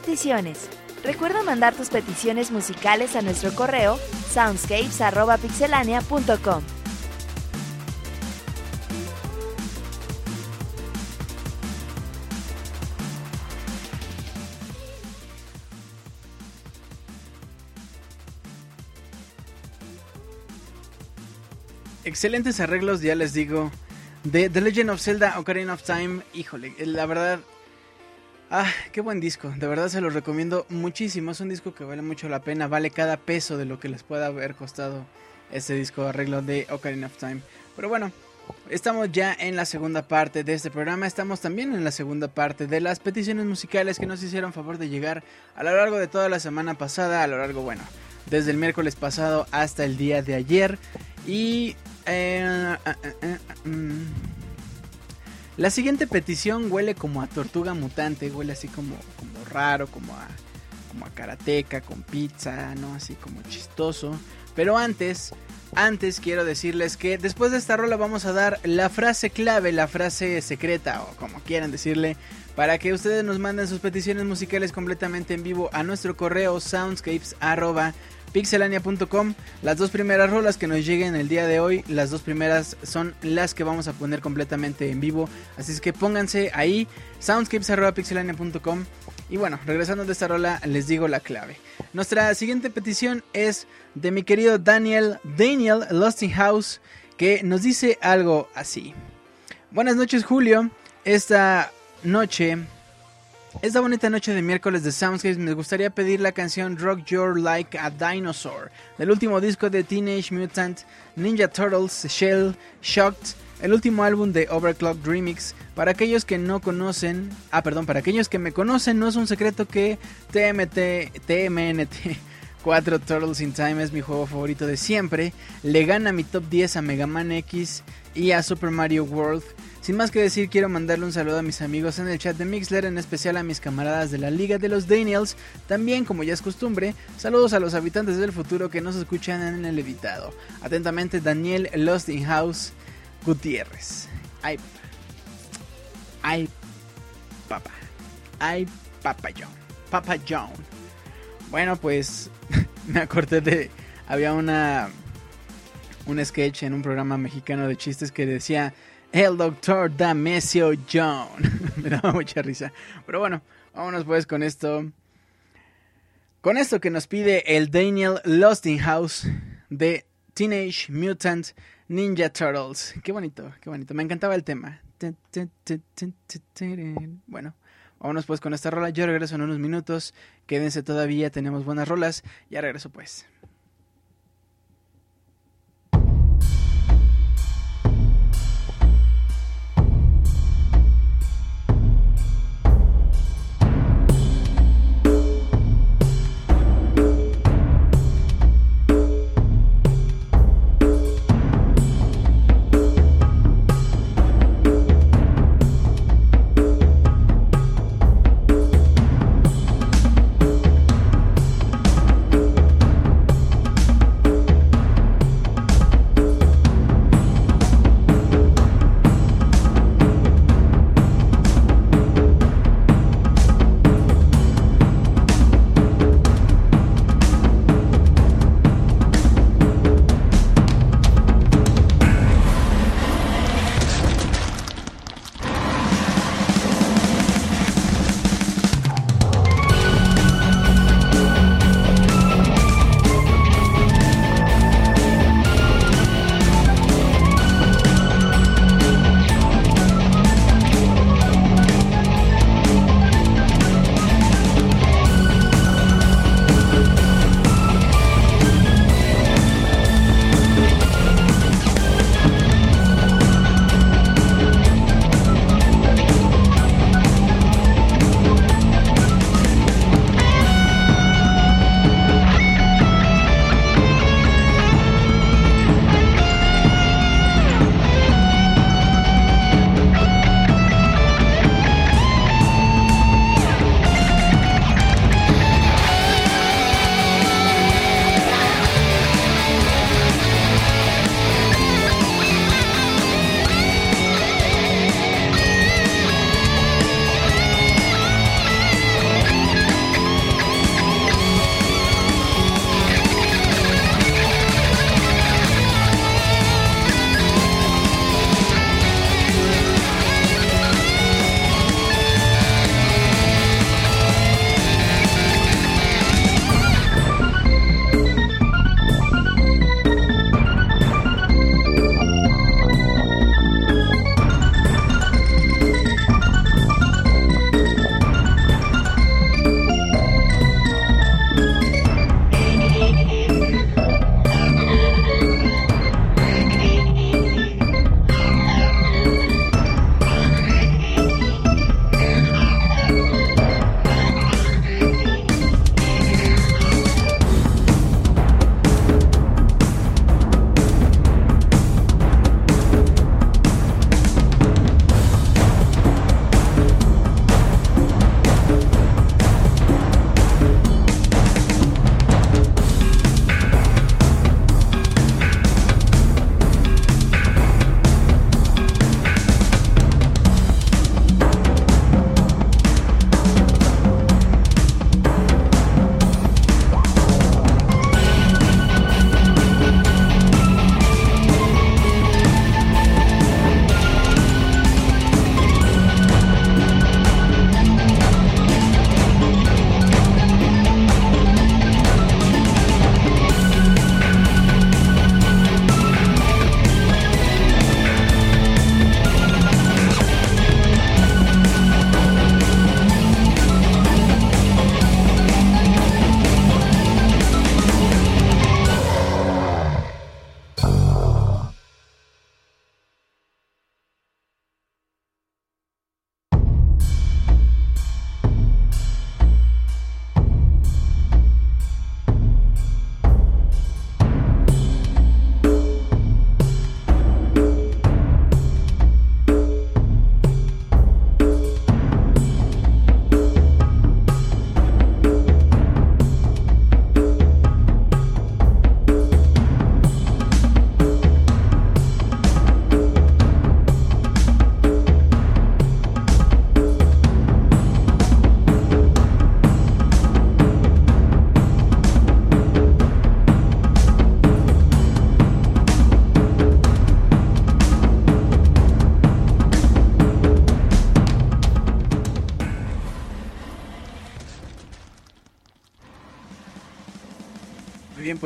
Peticiones. Recuerda mandar tus peticiones musicales a nuestro correo soundscapes.pixelania.com. Excelentes arreglos, ya les digo, de The Legend of Zelda Ocarina of Time. Híjole, la verdad, Ah, qué buen disco, de verdad se los recomiendo muchísimo, es un disco que vale mucho la pena, vale cada peso de lo que les pueda haber costado este disco de arreglo de Ocarina of Time. Pero bueno, estamos ya en la segunda parte de este programa, estamos también en la segunda parte de las peticiones musicales que nos hicieron favor de llegar a lo largo de toda la semana pasada, a lo largo, bueno, desde el miércoles pasado hasta el día de ayer. Y... Eh, ah, ah, ah, mm, la siguiente petición huele como a tortuga mutante, huele así como, como raro, como a, como a karateca con pizza, ¿no? Así como chistoso. Pero antes, antes quiero decirles que después de esta rola vamos a dar la frase clave, la frase secreta o como quieran decirle, para que ustedes nos manden sus peticiones musicales completamente en vivo a nuestro correo soundscapes pixelania.com. Las dos primeras rolas que nos lleguen el día de hoy, las dos primeras son las que vamos a poner completamente en vivo. Así es que pónganse ahí, soundscapes.pixelania.com. Y bueno, regresando de esta rola, les digo la clave. Nuestra siguiente petición es de mi querido Daniel, Daniel House que nos dice algo así. Buenas noches, Julio. Esta noche esta bonita noche de miércoles de Soundscapes me gustaría pedir la canción Rock Your Like a Dinosaur del último disco de Teenage Mutant Ninja Turtles Shell Shocked, el último álbum de Overclock Remix. Para aquellos que no conocen, ah perdón, para aquellos que me conocen no es un secreto que TMT, TMNT 4 Turtles in Time es mi juego favorito de siempre. Le gana mi top 10 a Mega Man X y a Super Mario World. Sin más que decir, quiero mandarle un saludo a mis amigos en el chat de Mixler, en especial a mis camaradas de la Liga de los Daniels. También, como ya es costumbre, saludos a los habitantes del futuro que nos escuchan en el editado. Atentamente, Daniel Lost in House Gutiérrez. Ay, ay, papá. Ay, Papa John. Papa John. Bueno, pues me acordé de. Había una. Un sketch en un programa mexicano de chistes que decía el doctor Damesio John. Me daba mucha risa. Pero bueno, vámonos pues con esto. Con esto que nos pide el Daniel House de Teenage Mutant Ninja Turtles. Qué bonito, qué bonito. Me encantaba el tema. Bueno, vámonos pues con esta rola. Yo regreso en unos minutos. Quédense todavía, tenemos buenas rolas. Ya regreso pues.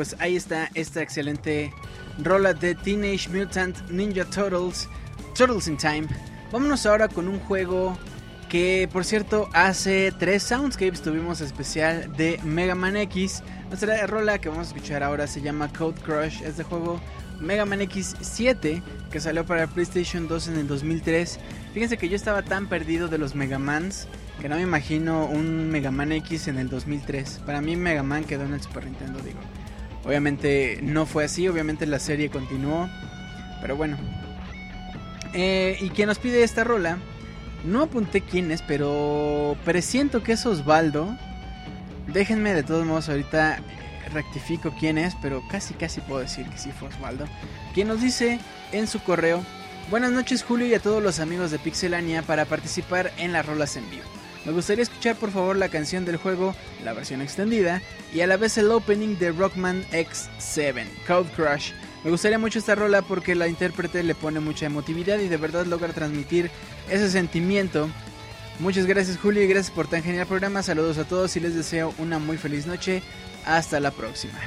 Pues ahí está esta excelente rola de Teenage Mutant Ninja Turtles, Turtles in Time. Vámonos ahora con un juego que, por cierto, hace tres soundscapes tuvimos especial de Mega Man X. Nuestra rola que vamos a escuchar ahora se llama Code Crush. Es de juego Mega Man X7 que salió para PlayStation 2 en el 2003. Fíjense que yo estaba tan perdido de los Mega Mans que no me imagino un Mega Man X en el 2003. Para mí Mega Man quedó en el Super Nintendo, digo. Obviamente no fue así, obviamente la serie continuó. Pero bueno. Eh, y quien nos pide esta rola, no apunté quién es, pero presiento que es Osvaldo. Déjenme de todos modos ahorita rectifico quién es, pero casi casi puedo decir que sí fue Osvaldo. Quien nos dice en su correo, buenas noches Julio y a todos los amigos de Pixelania para participar en las rolas en vivo. Me gustaría escuchar por favor la canción del juego, la versión extendida, y a la vez el opening de Rockman X7, Code Crush. Me gustaría mucho esta rola porque la intérprete le pone mucha emotividad y de verdad logra transmitir ese sentimiento. Muchas gracias Julio y gracias por tan genial programa. Saludos a todos y les deseo una muy feliz noche. Hasta la próxima.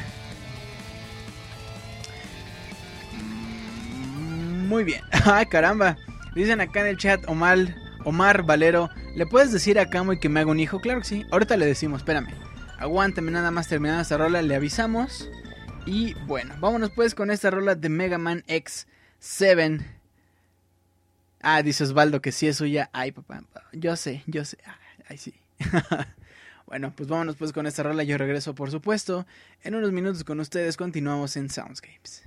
Mm, muy bien. Ay, caramba. Dicen acá en el chat Omar, Omar Valero, ¿le puedes decir a Camo y que me haga un hijo? Claro que sí. Ahorita le decimos, espérame. Aguántame nada más terminando esta rola, le avisamos. Y bueno, vámonos pues con esta rola de Mega Man X7. Ah, dice Osvaldo que sí es suya. Ay, papá. Yo sé, yo sé. Ay, sí. bueno, pues vámonos pues con esta rola. Yo regreso, por supuesto. En unos minutos con ustedes continuamos en Soundscapes.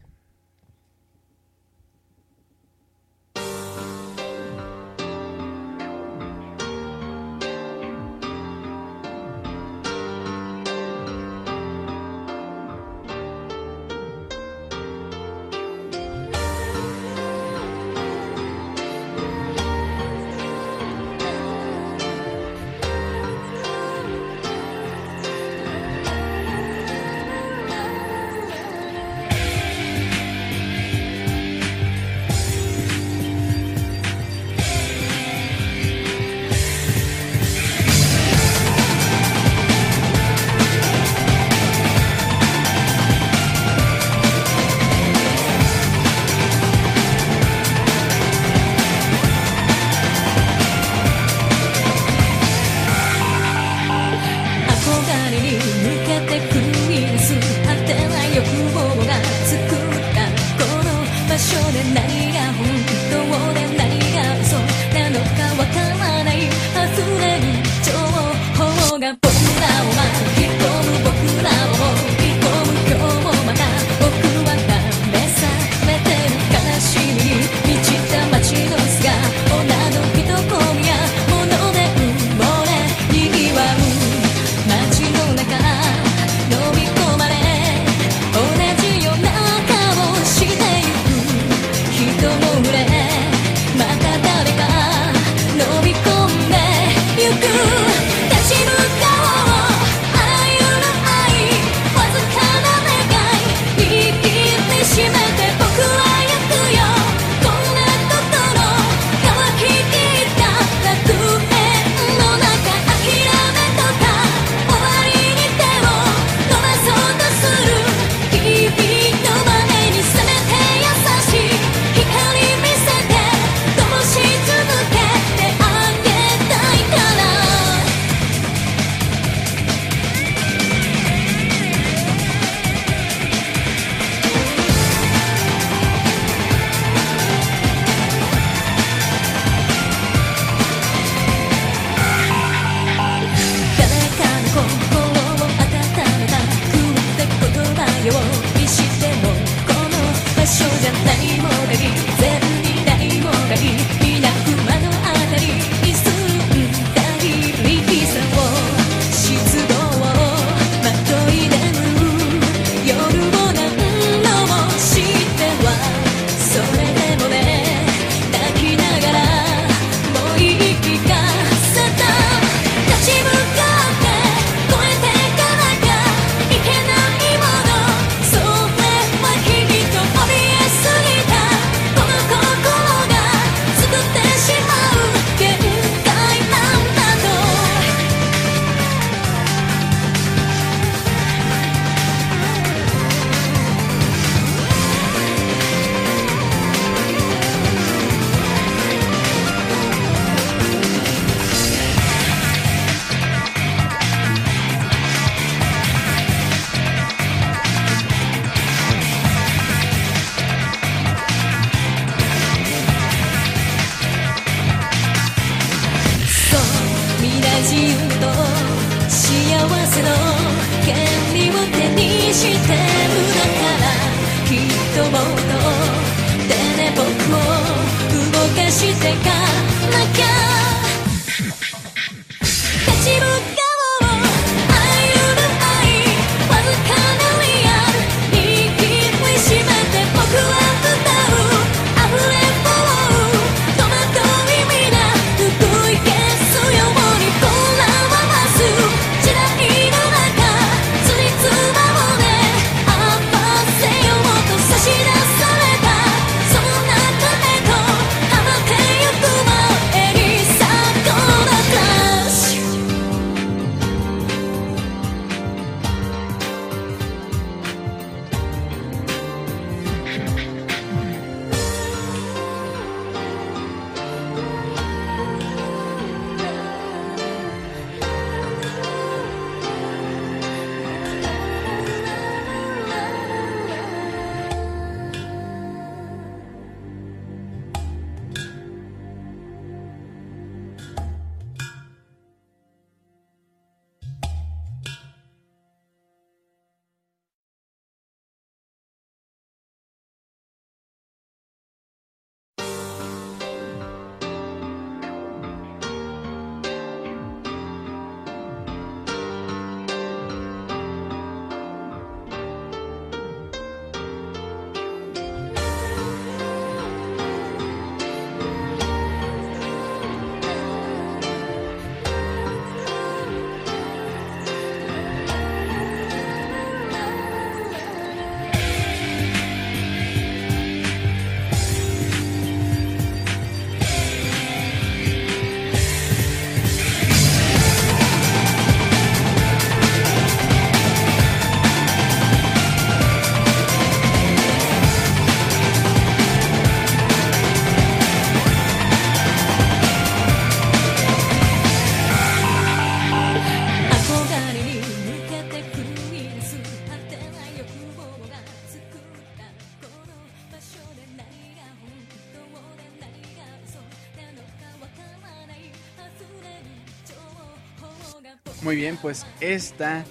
Pues esta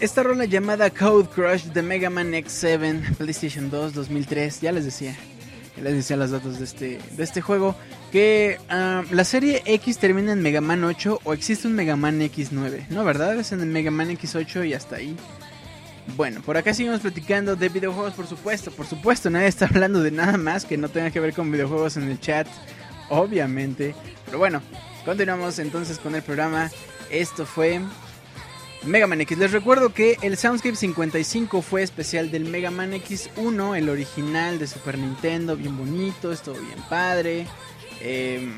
esta rola llamada Code Crush de Mega Man X7 PlayStation 2 2003, ya les decía, ya les decía los datos de este de este juego que ah, la serie X termina en Mega Man 8 o existe un Mega Man X9, ¿no verdad? Es en el Mega Man X8 y hasta ahí. Bueno, por acá seguimos platicando de videojuegos, por supuesto, por supuesto, nadie está hablando de nada más que no tenga que ver con videojuegos en el chat, obviamente. Pero bueno, continuamos entonces con el programa. Esto fue Mega Man X. Les recuerdo que el Soundscape 55 fue especial del Mega Man X1, el original de Super Nintendo, bien bonito, estuvo bien padre. Em,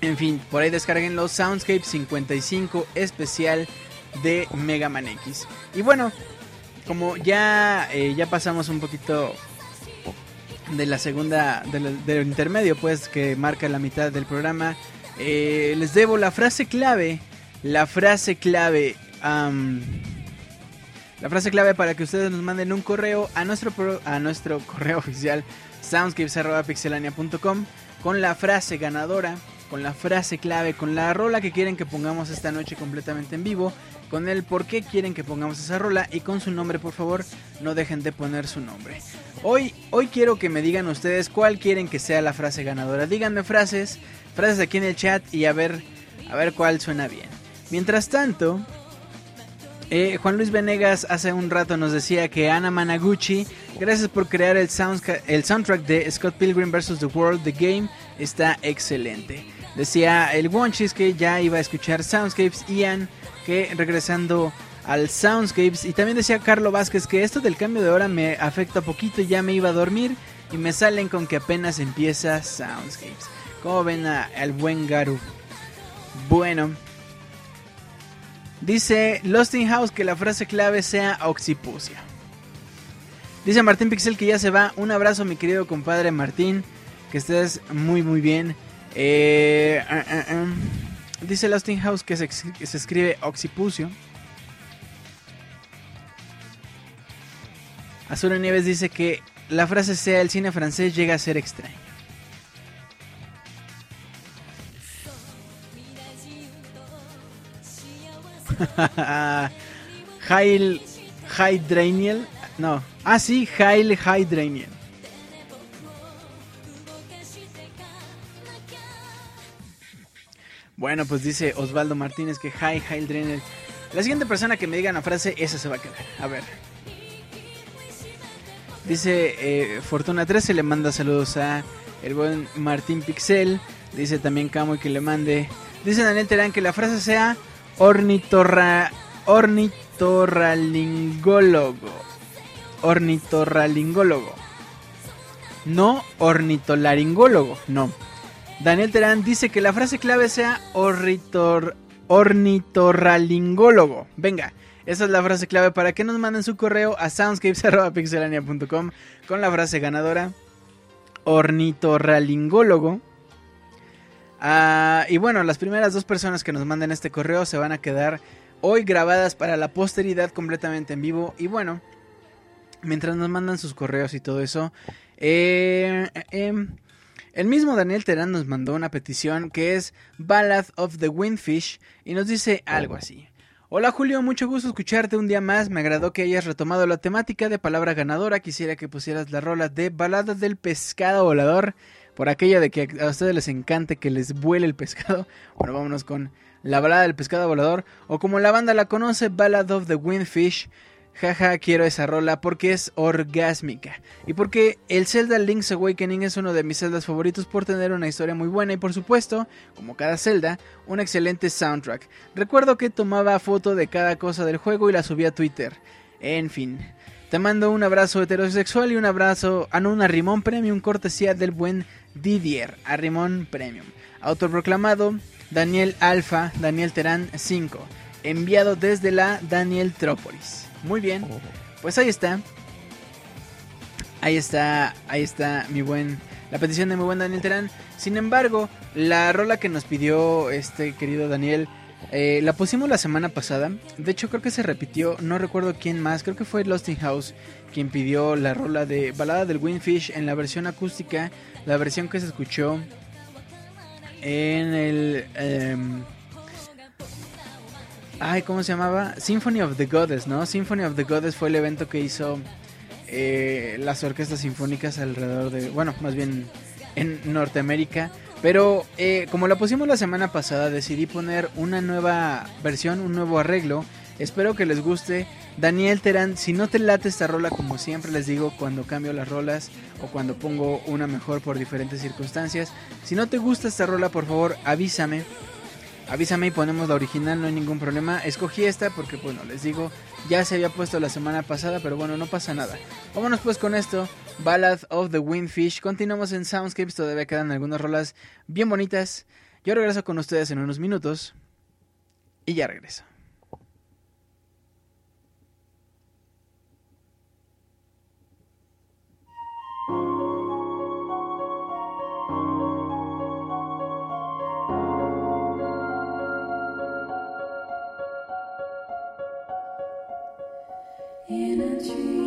en fin, por ahí descarguen los Soundscape 55 especial de Mega Man X. Y bueno, como ya, eh, ya pasamos un poquito de la segunda, del, intermedio, pues que marca la mitad del programa, eh, les debo la frase clave, la frase clave, la frase clave para que ustedes nos manden un correo a nuestro, a nuestro correo oficial soundscapes.pixelania.com con la frase ganadora, con la frase clave, con la rola que quieren que pongamos esta noche completamente en vivo con el por qué quieren que pongamos esa rola y con su nombre, por favor, no dejen de poner su nombre. Hoy, hoy quiero que me digan ustedes cuál quieren que sea la frase ganadora. Díganme frases, frases aquí en el chat y a ver, a ver cuál suena bien. Mientras tanto, eh, Juan Luis Venegas hace un rato nos decía que Ana Managuchi, gracias por crear el, soundtrack de Scott Pilgrim vs. The World, The Game, está excelente. Decía el Wonchis que ya iba a escuchar Soundscapes, Ian que regresando al Soundscapes. Y también decía Carlo Vázquez que esto del cambio de hora me afecta poquito, ya me iba a dormir y me salen con que apenas empieza Soundscapes. ¿Cómo ven al buen Garu? Bueno. Dice Lost in House que la frase clave sea Oxipucia. Dice Martín Pixel que ya se va. Un abrazo mi querido compadre Martín. Que estés muy muy bien. Eh, uh, uh, uh. Dice Lusting House que se, escribe Occipucio. Azul Nieves dice que la frase sea el cine francés llega a ser extraño. Hail Hydraniel. No. Ah, sí, Hail Hydraniel. Bueno, pues dice Osvaldo Martínez que hi, hi, Drainer. La siguiente persona que me diga una frase, esa se va a quedar. A ver. Dice eh, Fortuna 13, le manda saludos a el buen Martín Pixel. Dice también Camo que le mande. Dice Daniel Terán que la frase sea ornitorra, ornitorralingólogo. Ornitorralingólogo. No ornitolaringólogo, no. Daniel Terán dice que la frase clave sea ornitor, ornitorralingólogo. Venga, esa es la frase clave para que nos manden su correo a soundscapes.pixelania.com con la frase ganadora ornitorralingólogo. Ah, y bueno, las primeras dos personas que nos manden este correo se van a quedar hoy grabadas para la posteridad completamente en vivo. Y bueno, mientras nos mandan sus correos y todo eso, eh, eh, el mismo Daniel Terán nos mandó una petición que es Ballad of the Windfish y nos dice algo así. Hola Julio, mucho gusto escucharte un día más. Me agradó que hayas retomado la temática de palabra ganadora. Quisiera que pusieras la rola de Balada del Pescado Volador. Por aquella de que a ustedes les encante que les vuele el pescado. Bueno, vámonos con la balada del pescado volador. O como la banda la conoce, Ballad of the Windfish. Jaja, quiero esa rola porque es orgásmica. Y porque el Zelda Link's Awakening es uno de mis celdas favoritos por tener una historia muy buena y por supuesto, como cada Zelda, un excelente soundtrack. Recuerdo que tomaba foto de cada cosa del juego y la subía a Twitter. En fin. Te mando un abrazo heterosexual y un abrazo a un arrimón premium cortesía del buen Didier, arrimón premium. Autoproclamado Daniel Alfa, Daniel Terán 5, enviado desde la Daniel Trópolis. Muy bien. Oh. Pues ahí está. Ahí está, ahí está mi buen la petición de mi buen Daniel Terán. Sin embargo, la rola que nos pidió este querido Daniel eh, la pusimos la semana pasada. De hecho, creo que se repitió. No recuerdo quién más. Creo que fue Lost in House quien pidió la rola de Balada del Windfish en la versión acústica. La versión que se escuchó en el. Em, Ay, ¿cómo se llamaba? Symphony of the Goddess, ¿no? Symphony of the Goddess fue el evento que hizo eh, las orquestas sinfónicas alrededor de, bueno, más bien en Norteamérica. Pero eh, como la pusimos la semana pasada, decidí poner una nueva versión, un nuevo arreglo. Espero que les guste. Daniel Terán, si no te late esta rola, como siempre les digo cuando cambio las rolas o cuando pongo una mejor por diferentes circunstancias, si no te gusta esta rola, por favor avísame. Avísame y ponemos la original, no hay ningún problema. Escogí esta porque, bueno, les digo, ya se había puesto la semana pasada, pero bueno, no pasa nada. Vámonos pues con esto. Ballad of the Windfish. Continuamos en Soundscapes, todavía quedan algunas rolas bien bonitas. Yo regreso con ustedes en unos minutos. Y ya regreso. In a dream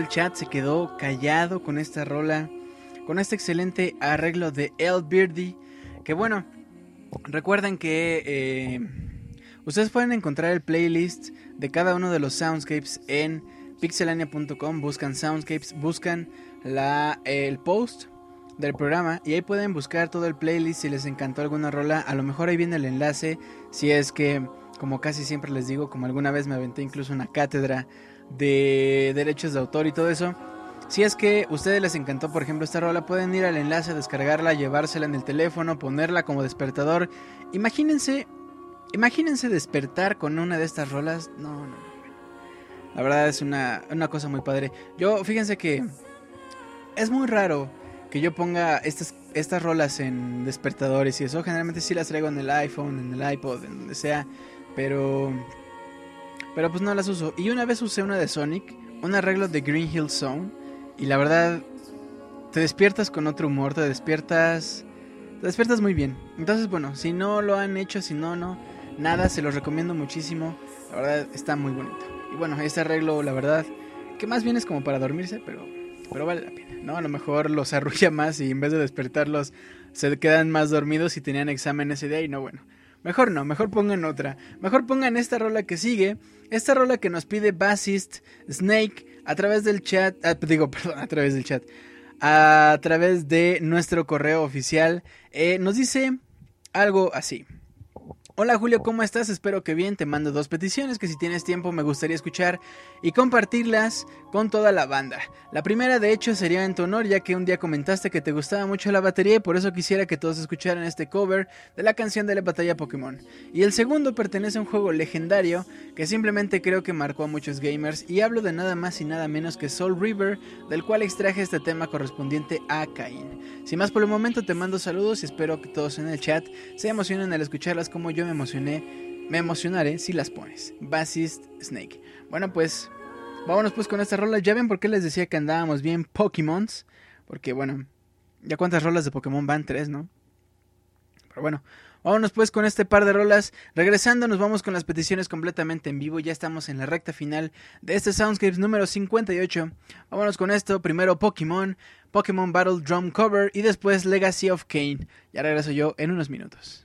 El chat se quedó callado con esta rola, con este excelente arreglo de El Beardy. Que bueno, recuerden que eh, ustedes pueden encontrar el playlist de cada uno de los soundscapes en pixelania.com. Buscan soundscapes, buscan la, el post del programa y ahí pueden buscar todo el playlist si les encantó alguna rola. A lo mejor ahí viene el enlace. Si es que, como casi siempre les digo, como alguna vez me aventé incluso una cátedra de derechos de autor y todo eso. Si es que a ustedes les encantó, por ejemplo, esta rola, pueden ir al enlace, descargarla, llevársela en el teléfono, ponerla como despertador. Imagínense, imagínense despertar con una de estas rolas. No, no. La verdad es una, una cosa muy padre. Yo, fíjense que es muy raro que yo ponga estas, estas rolas en despertadores y eso, generalmente sí las traigo en el iPhone, en el iPod, en donde sea, pero pero pues no las uso. Y una vez usé una de Sonic, un arreglo de Green Hill Zone y la verdad te despiertas con otro humor, te despiertas te despiertas muy bien. Entonces, bueno, si no lo han hecho, si no no nada, se los recomiendo muchísimo. La verdad está muy bonito. Y bueno, este arreglo, la verdad, que más bien es como para dormirse, pero pero vale la pena, ¿no? A lo mejor los arrulla más y en vez de despertarlos se quedan más dormidos y tenían examen ese día y no, bueno. Mejor no, mejor pongan otra. Mejor pongan esta rola que sigue. Esta rola que nos pide Bassist Snake a través del chat. ah, digo, perdón, a través del chat. A través de nuestro correo oficial. Eh, nos dice algo así. Hola Julio, ¿cómo estás? Espero que bien. Te mando dos peticiones que si tienes tiempo me gustaría escuchar y compartirlas con toda la banda. La primera de hecho sería en tu honor ya que un día comentaste que te gustaba mucho la batería y por eso quisiera que todos escucharan este cover de la canción de la batalla Pokémon. Y el segundo pertenece a un juego legendario que simplemente creo que marcó a muchos gamers y hablo de nada más y nada menos que Soul River del cual extraje este tema correspondiente a Cain. Sin más por el momento te mando saludos y espero que todos en el chat se emocionen al escucharlas como yo me emocioné, me emocionaré si las pones. Bassist Snake. Bueno, pues vámonos pues con esta rola. Ya ven por qué les decía que andábamos bien Pokémons. Porque bueno, ya cuántas rolas de Pokémon van, tres, ¿no? Pero bueno, vámonos pues con este par de rolas. Regresando, nos vamos con las peticiones completamente en vivo. Ya estamos en la recta final de este Soundscapes número 58. Vámonos con esto. Primero Pokémon, Pokémon Battle Drum Cover y después Legacy of Kane. Ya regreso yo en unos minutos.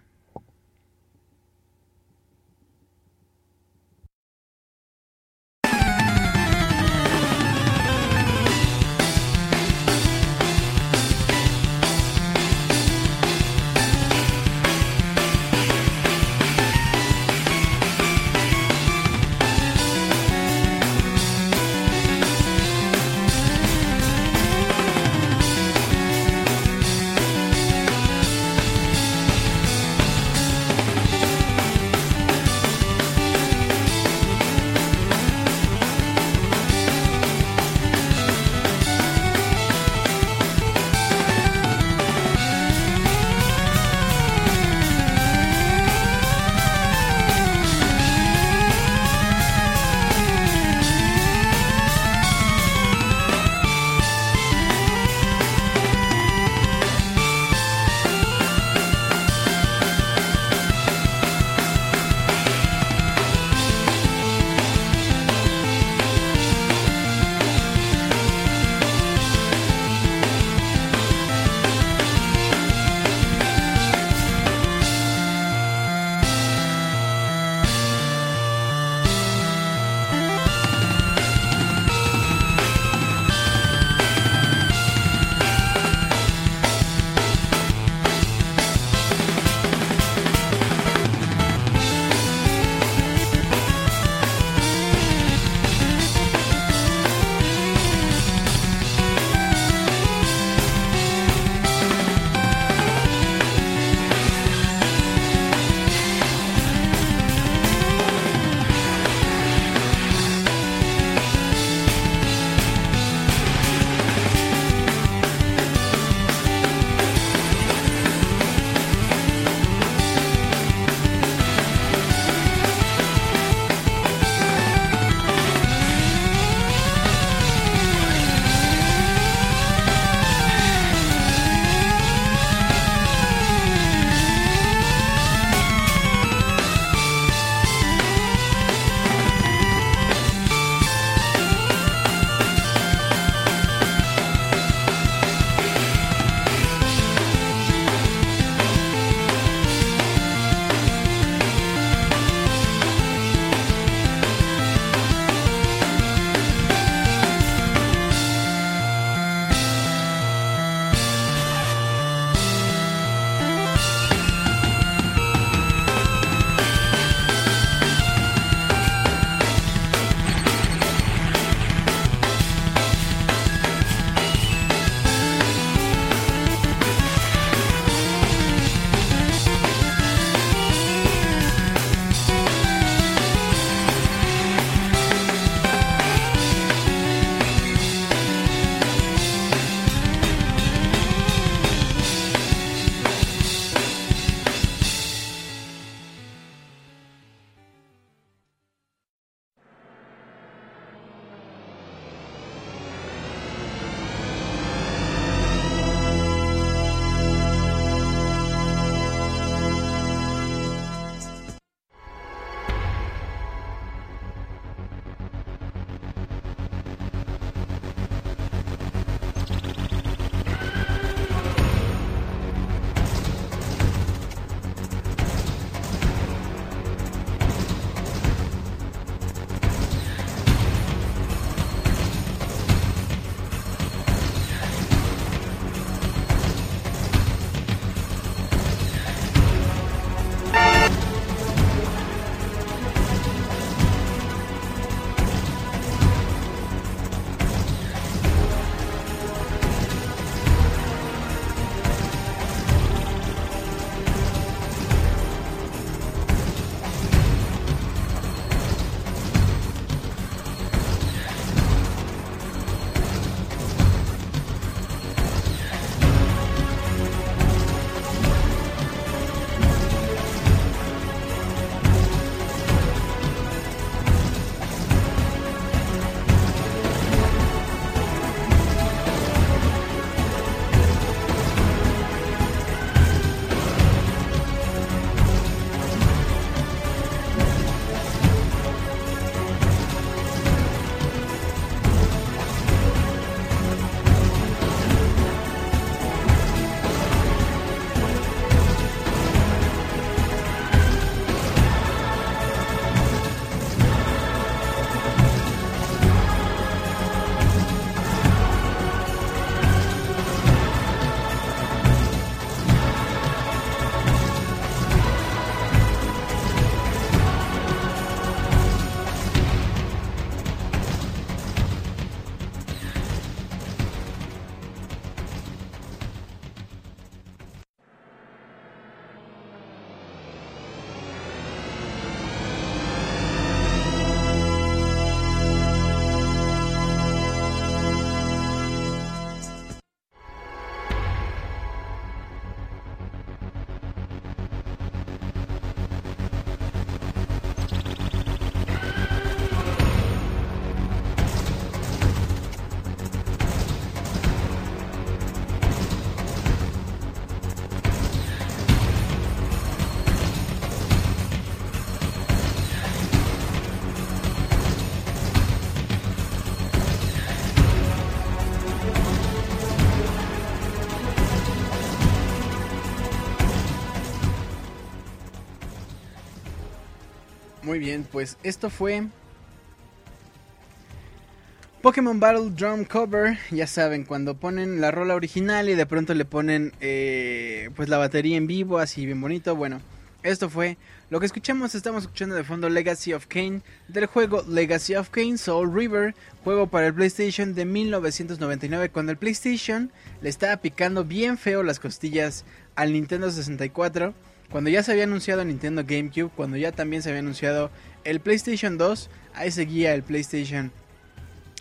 Bien, pues esto fue Pokémon Battle Drum Cover. Ya saben, cuando ponen la rola original y de pronto le ponen eh, pues la batería en vivo, así bien bonito. Bueno, esto fue lo que escuchamos. Estamos escuchando de fondo Legacy of Kane del juego Legacy of Kane Soul River, juego para el PlayStation de 1999. Cuando el PlayStation le estaba picando bien feo las costillas al Nintendo 64. Cuando ya se había anunciado Nintendo GameCube, cuando ya también se había anunciado el PlayStation 2, ahí seguía el PlayStation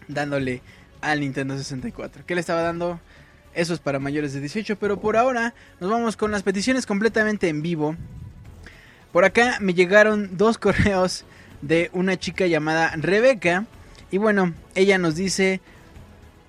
dándole al Nintendo 64. ¿Qué le estaba dando? Eso es para mayores de 18, pero por ahora nos vamos con las peticiones completamente en vivo. Por acá me llegaron dos correos de una chica llamada Rebeca. Y bueno, ella nos dice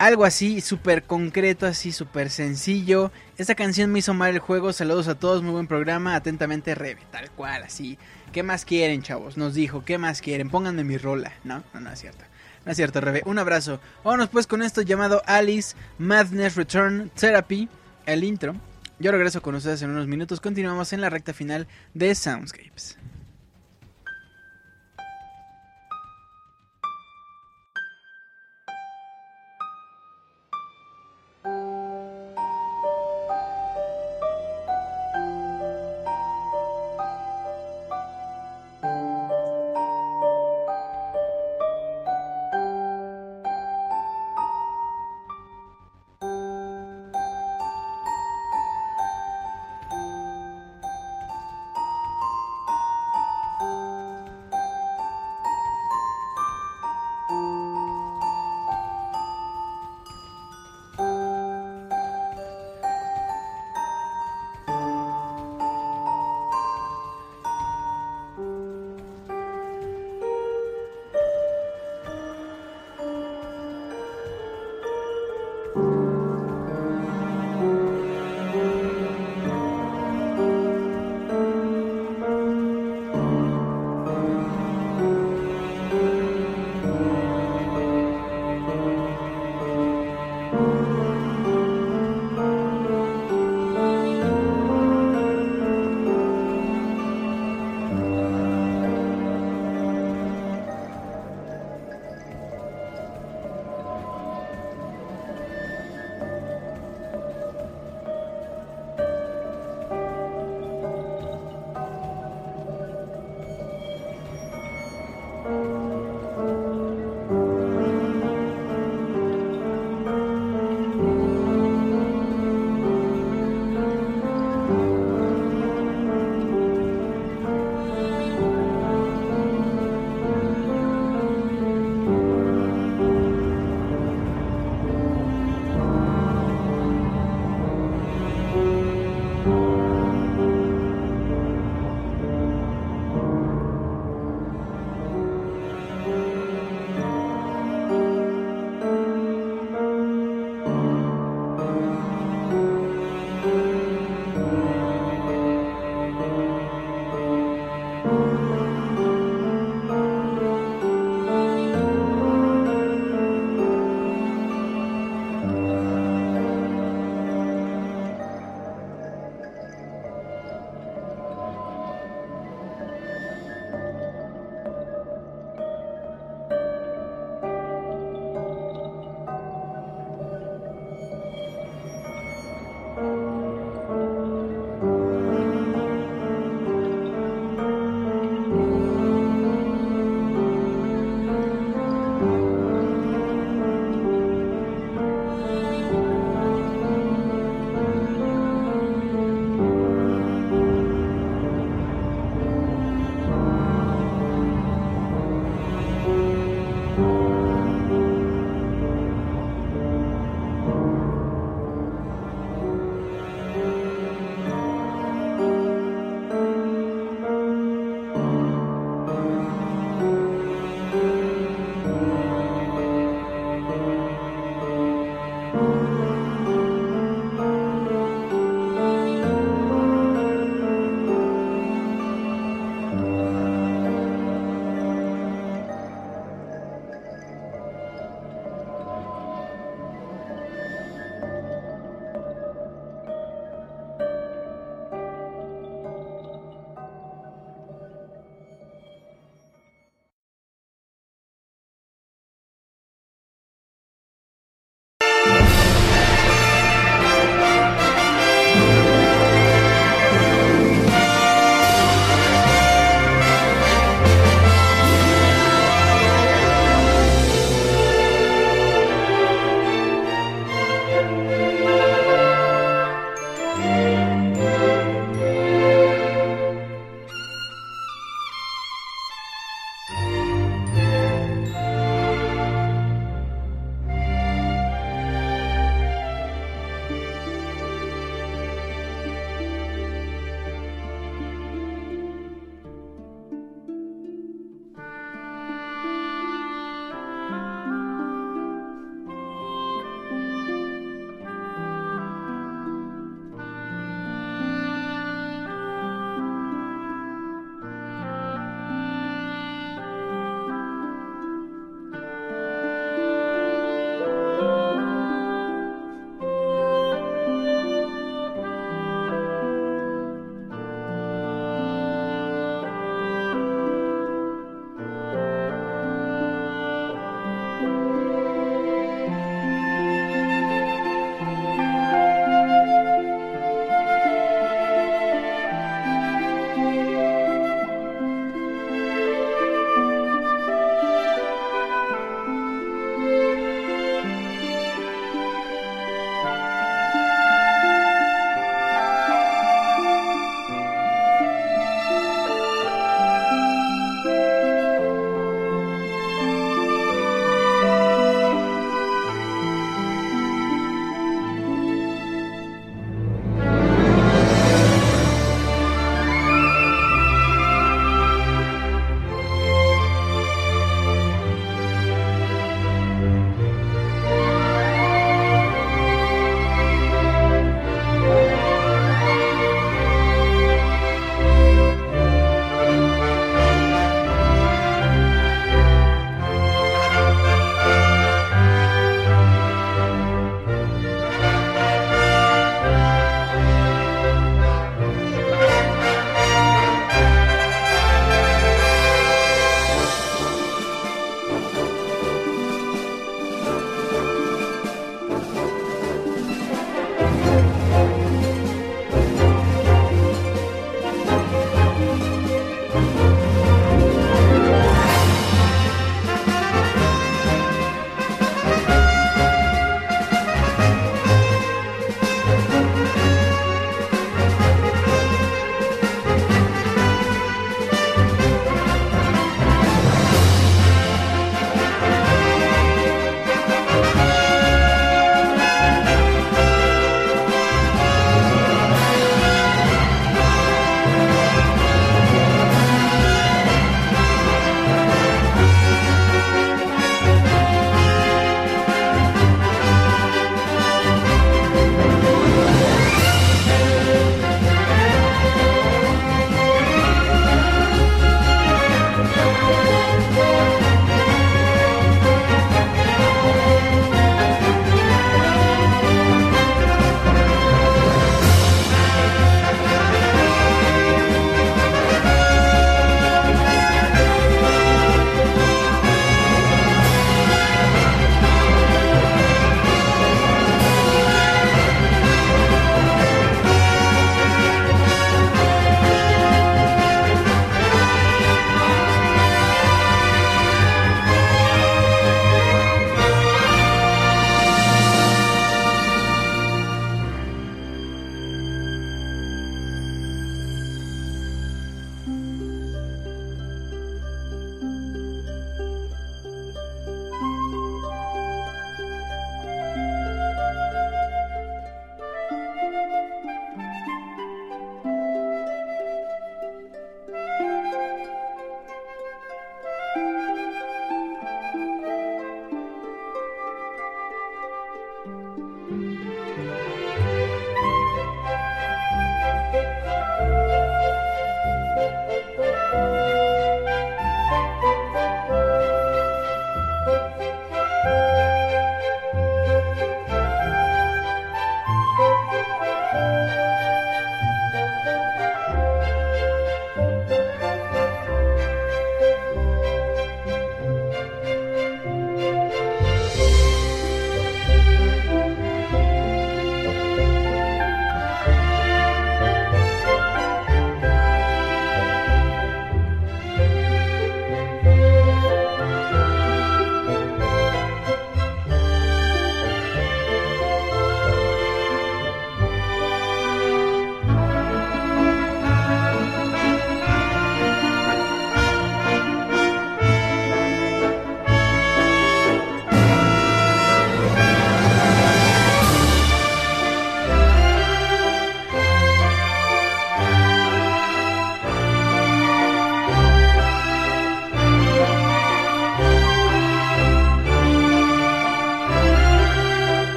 algo así, súper concreto, así, súper sencillo. Esta canción me hizo mal el juego. Saludos a todos, muy buen programa. Atentamente, Rebe. Tal cual, así. ¿Qué más quieren, chavos? Nos dijo, ¿qué más quieren? Pónganme mi rola. No, no, no es cierto. No es cierto, Rebe. Un abrazo. Vámonos pues con esto llamado Alice Madness Return Therapy, el intro. Yo regreso con ustedes en unos minutos. Continuamos en la recta final de Soundscapes.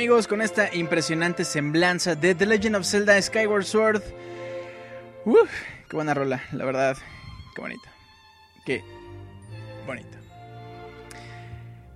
Amigos, con esta impresionante semblanza de The Legend of Zelda Skyward Sword. Uf, qué buena rola, la verdad. Qué bonita. Qué bonita.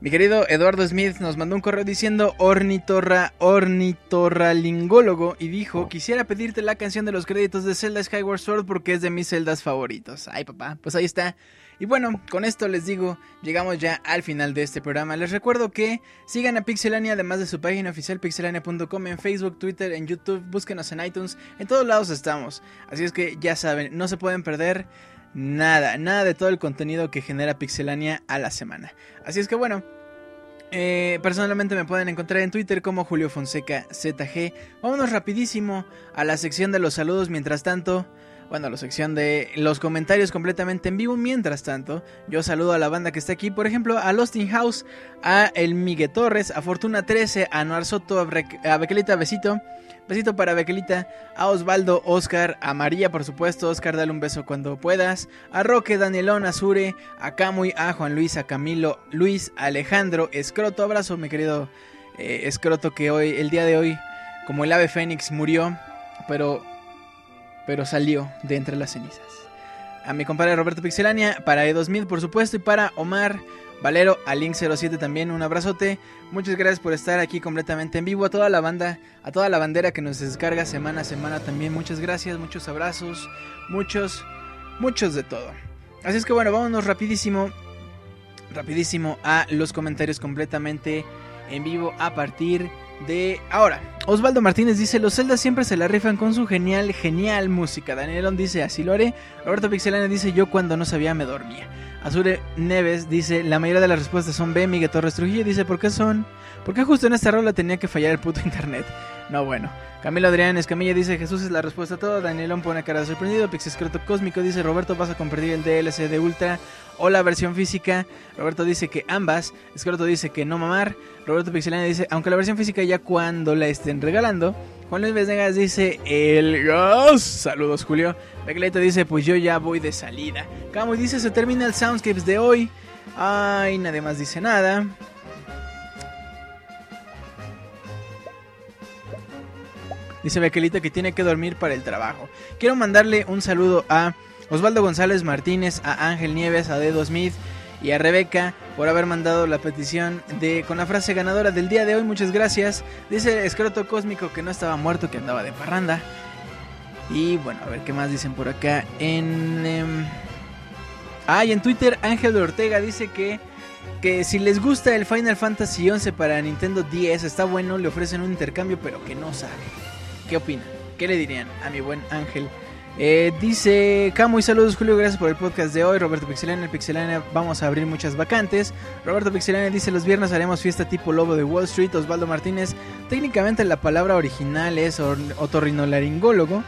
Mi querido Eduardo Smith nos mandó un correo diciendo ornitorra, ornitorralingólogo y dijo, quisiera pedirte la canción de los créditos de Zelda Skyward Sword porque es de mis celdas favoritos. Ay papá, pues ahí está. Y bueno, con esto les digo, llegamos ya al final de este programa. Les recuerdo que sigan a Pixelania además de su página oficial pixelania.com en Facebook, Twitter, en YouTube, búsquenos en iTunes, en todos lados estamos. Así es que ya saben, no se pueden perder nada, nada de todo el contenido que genera Pixelania a la semana. Así es que bueno, eh, personalmente me pueden encontrar en Twitter como Julio Fonseca ZG. Vámonos rapidísimo a la sección de los saludos mientras tanto. Bueno, la sección de los comentarios completamente en vivo. Mientras tanto, yo saludo a la banda que está aquí. Por ejemplo, a Lost in House, a El Migue Torres, a Fortuna 13, a Noar Soto, a Bequelita Besito. Besito para Bequelita, a Osvaldo, Oscar, a María, por supuesto. Oscar, dale un beso cuando puedas. A Roque, Danielón, Azure, a Camuy, a Juan Luis, a Camilo, Luis, a Alejandro, Escroto. Abrazo, mi querido eh, Escroto, que hoy, el día de hoy, como el ave fénix, murió, pero, pero salió de entre las cenizas. A mi compadre Roberto Pixelania, para E2000, por supuesto, y para Omar. Valero, a Link07 también, un abrazote. Muchas gracias por estar aquí completamente en vivo. A toda la banda, a toda la bandera que nos descarga semana a semana también. Muchas gracias, muchos abrazos, muchos, muchos de todo. Así es que bueno, vámonos rapidísimo, rapidísimo a los comentarios completamente en vivo a partir de ahora. Osvaldo Martínez dice, los Zelda siempre se la rifan con su genial, genial música. Danielón dice, así lo haré. Roberto Pixelana dice, yo cuando no sabía me dormía. Azure Neves dice, la mayoría de las respuestas son B. Miguel Torres Trujillo dice, ¿por qué son? ¿Por qué justo en esta rola tenía que fallar el puto internet? No, bueno. Camilo Adrián Escamilla dice Jesús es la respuesta a todo. Danielón pone cara de sorprendido. Pixescroto Cósmico dice Roberto vas a compartir el DLC de Ultra o la versión física. Roberto dice que ambas. Escroto dice que no mamar. Roberto Pixelania dice aunque la versión física ya cuando la estén regalando. Juan Luis Venegas dice el gas. Saludos Julio. Becleto dice pues yo ya voy de salida. Camus dice se termina el Soundscapes de hoy. Ay, nadie más dice nada. Dice Bequelita que tiene que dormir para el trabajo. Quiero mandarle un saludo a Osvaldo González Martínez, a Ángel Nieves, a Dedo Smith y a Rebeca por haber mandado la petición de con la frase ganadora del día de hoy. Muchas gracias. Dice Escroto Cósmico que no estaba muerto, que andaba de parranda. Y bueno, a ver qué más dicen por acá. En. y en Twitter Ángel Ortega dice que, que si les gusta el Final Fantasy XI para Nintendo 10 está bueno, le ofrecen un intercambio, pero que no sabe. ¿Qué opinan? ¿Qué le dirían a mi buen Ángel? Eh, dice Camo y saludos Julio, gracias por el podcast de hoy. Roberto Pixelania, el Pixelania, vamos a abrir muchas vacantes. Roberto Pixelania dice los viernes haremos fiesta tipo lobo de Wall Street. Osvaldo Martínez, técnicamente la palabra original es or- otorrinolaringólogo.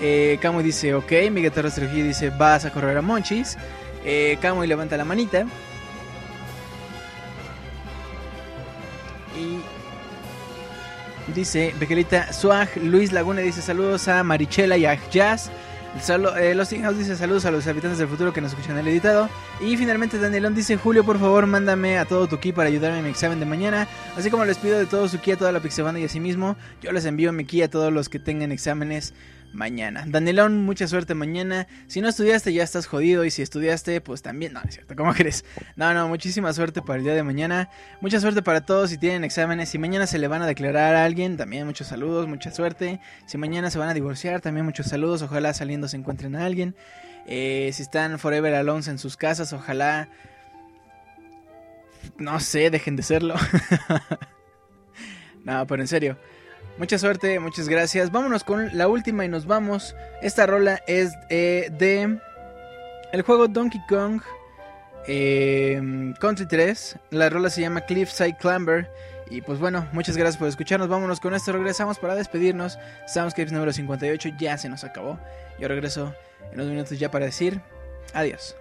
Eh, Camo dice ok, Miguel Terrestre G dice vas a correr a Monchis. Eh, Camo y levanta la manita. Dice Bequelita Swag, Luis Laguna dice saludos a Marichela y a Jazz. Eh, Los House dice saludos a los habitantes del futuro que nos escuchan el editado. Y finalmente Danielón dice Julio, por favor, mándame a todo tu ki para ayudarme en mi examen de mañana. Así como les pido de todo su ki a toda la Pixebanda y a sí mismo, yo les envío mi ki a todos los que tengan exámenes mañana. Danielón, mucha suerte mañana. Si no estudiaste ya estás jodido y si estudiaste pues también, no, es cierto, ¿cómo crees? No, no, muchísima suerte para el día de mañana. Mucha suerte para todos si tienen exámenes. Si mañana se le van a declarar a alguien, también muchos saludos, mucha suerte. Si mañana se van a divorciar, también muchos saludos. Ojalá saliendo se encuentren a alguien. Eh, si están forever alone en sus casas, ojalá... No sé, dejen de serlo. no, pero en serio. Mucha suerte, muchas gracias. Vámonos con la última y nos vamos. Esta rola es de el juego Donkey Kong eh, Country 3. La rola se llama Cliffside Clamber. Y pues bueno, muchas gracias por escucharnos. Vámonos con esto. Regresamos para despedirnos. Soundscapes número 58 ya se nos acabó. Yo regreso en unos minutos ya para decir adiós.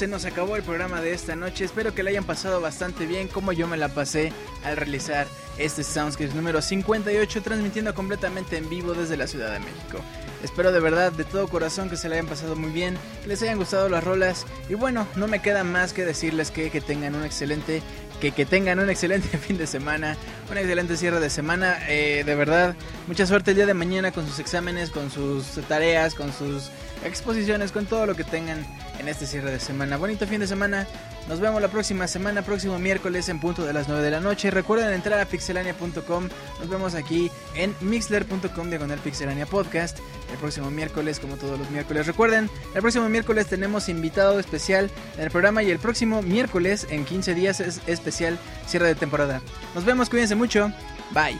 Se nos acabó el programa de esta noche. Espero que le hayan pasado bastante bien como yo me la pasé al realizar este Soundscapes número 58 transmitiendo completamente en vivo desde la Ciudad de México. Espero de verdad, de todo corazón, que se le hayan pasado muy bien, que les hayan gustado las rolas. Y bueno, no me queda más que decirles que, que tengan un excelente, que, que tengan un excelente fin de semana, un excelente cierre de semana. Eh, de verdad, mucha suerte el día de mañana con sus exámenes, con sus tareas, con sus exposiciones, con todo lo que tengan en este cierre de semana. Bonito fin de semana. Nos vemos la próxima semana, próximo miércoles en punto de las 9 de la noche. Recuerden entrar a pixelania.com. Nos vemos aquí en mixler.com diagonal pixelania podcast. El próximo miércoles, como todos los miércoles. Recuerden, el próximo miércoles tenemos invitado especial en el programa y el próximo miércoles, en 15 días, es especial cierre de temporada. Nos vemos, cuídense mucho. Bye.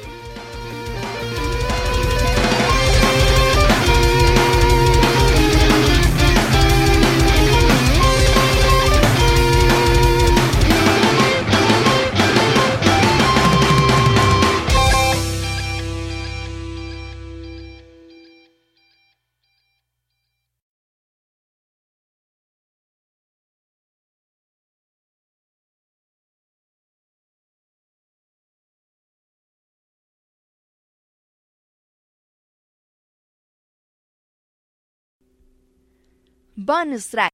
Banusra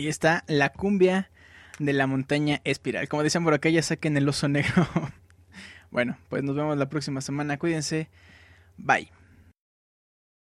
Ahí está la cumbia de la montaña espiral. Como dicen por acá, ya saquen el oso negro. bueno, pues nos vemos la próxima semana. Cuídense. Bye.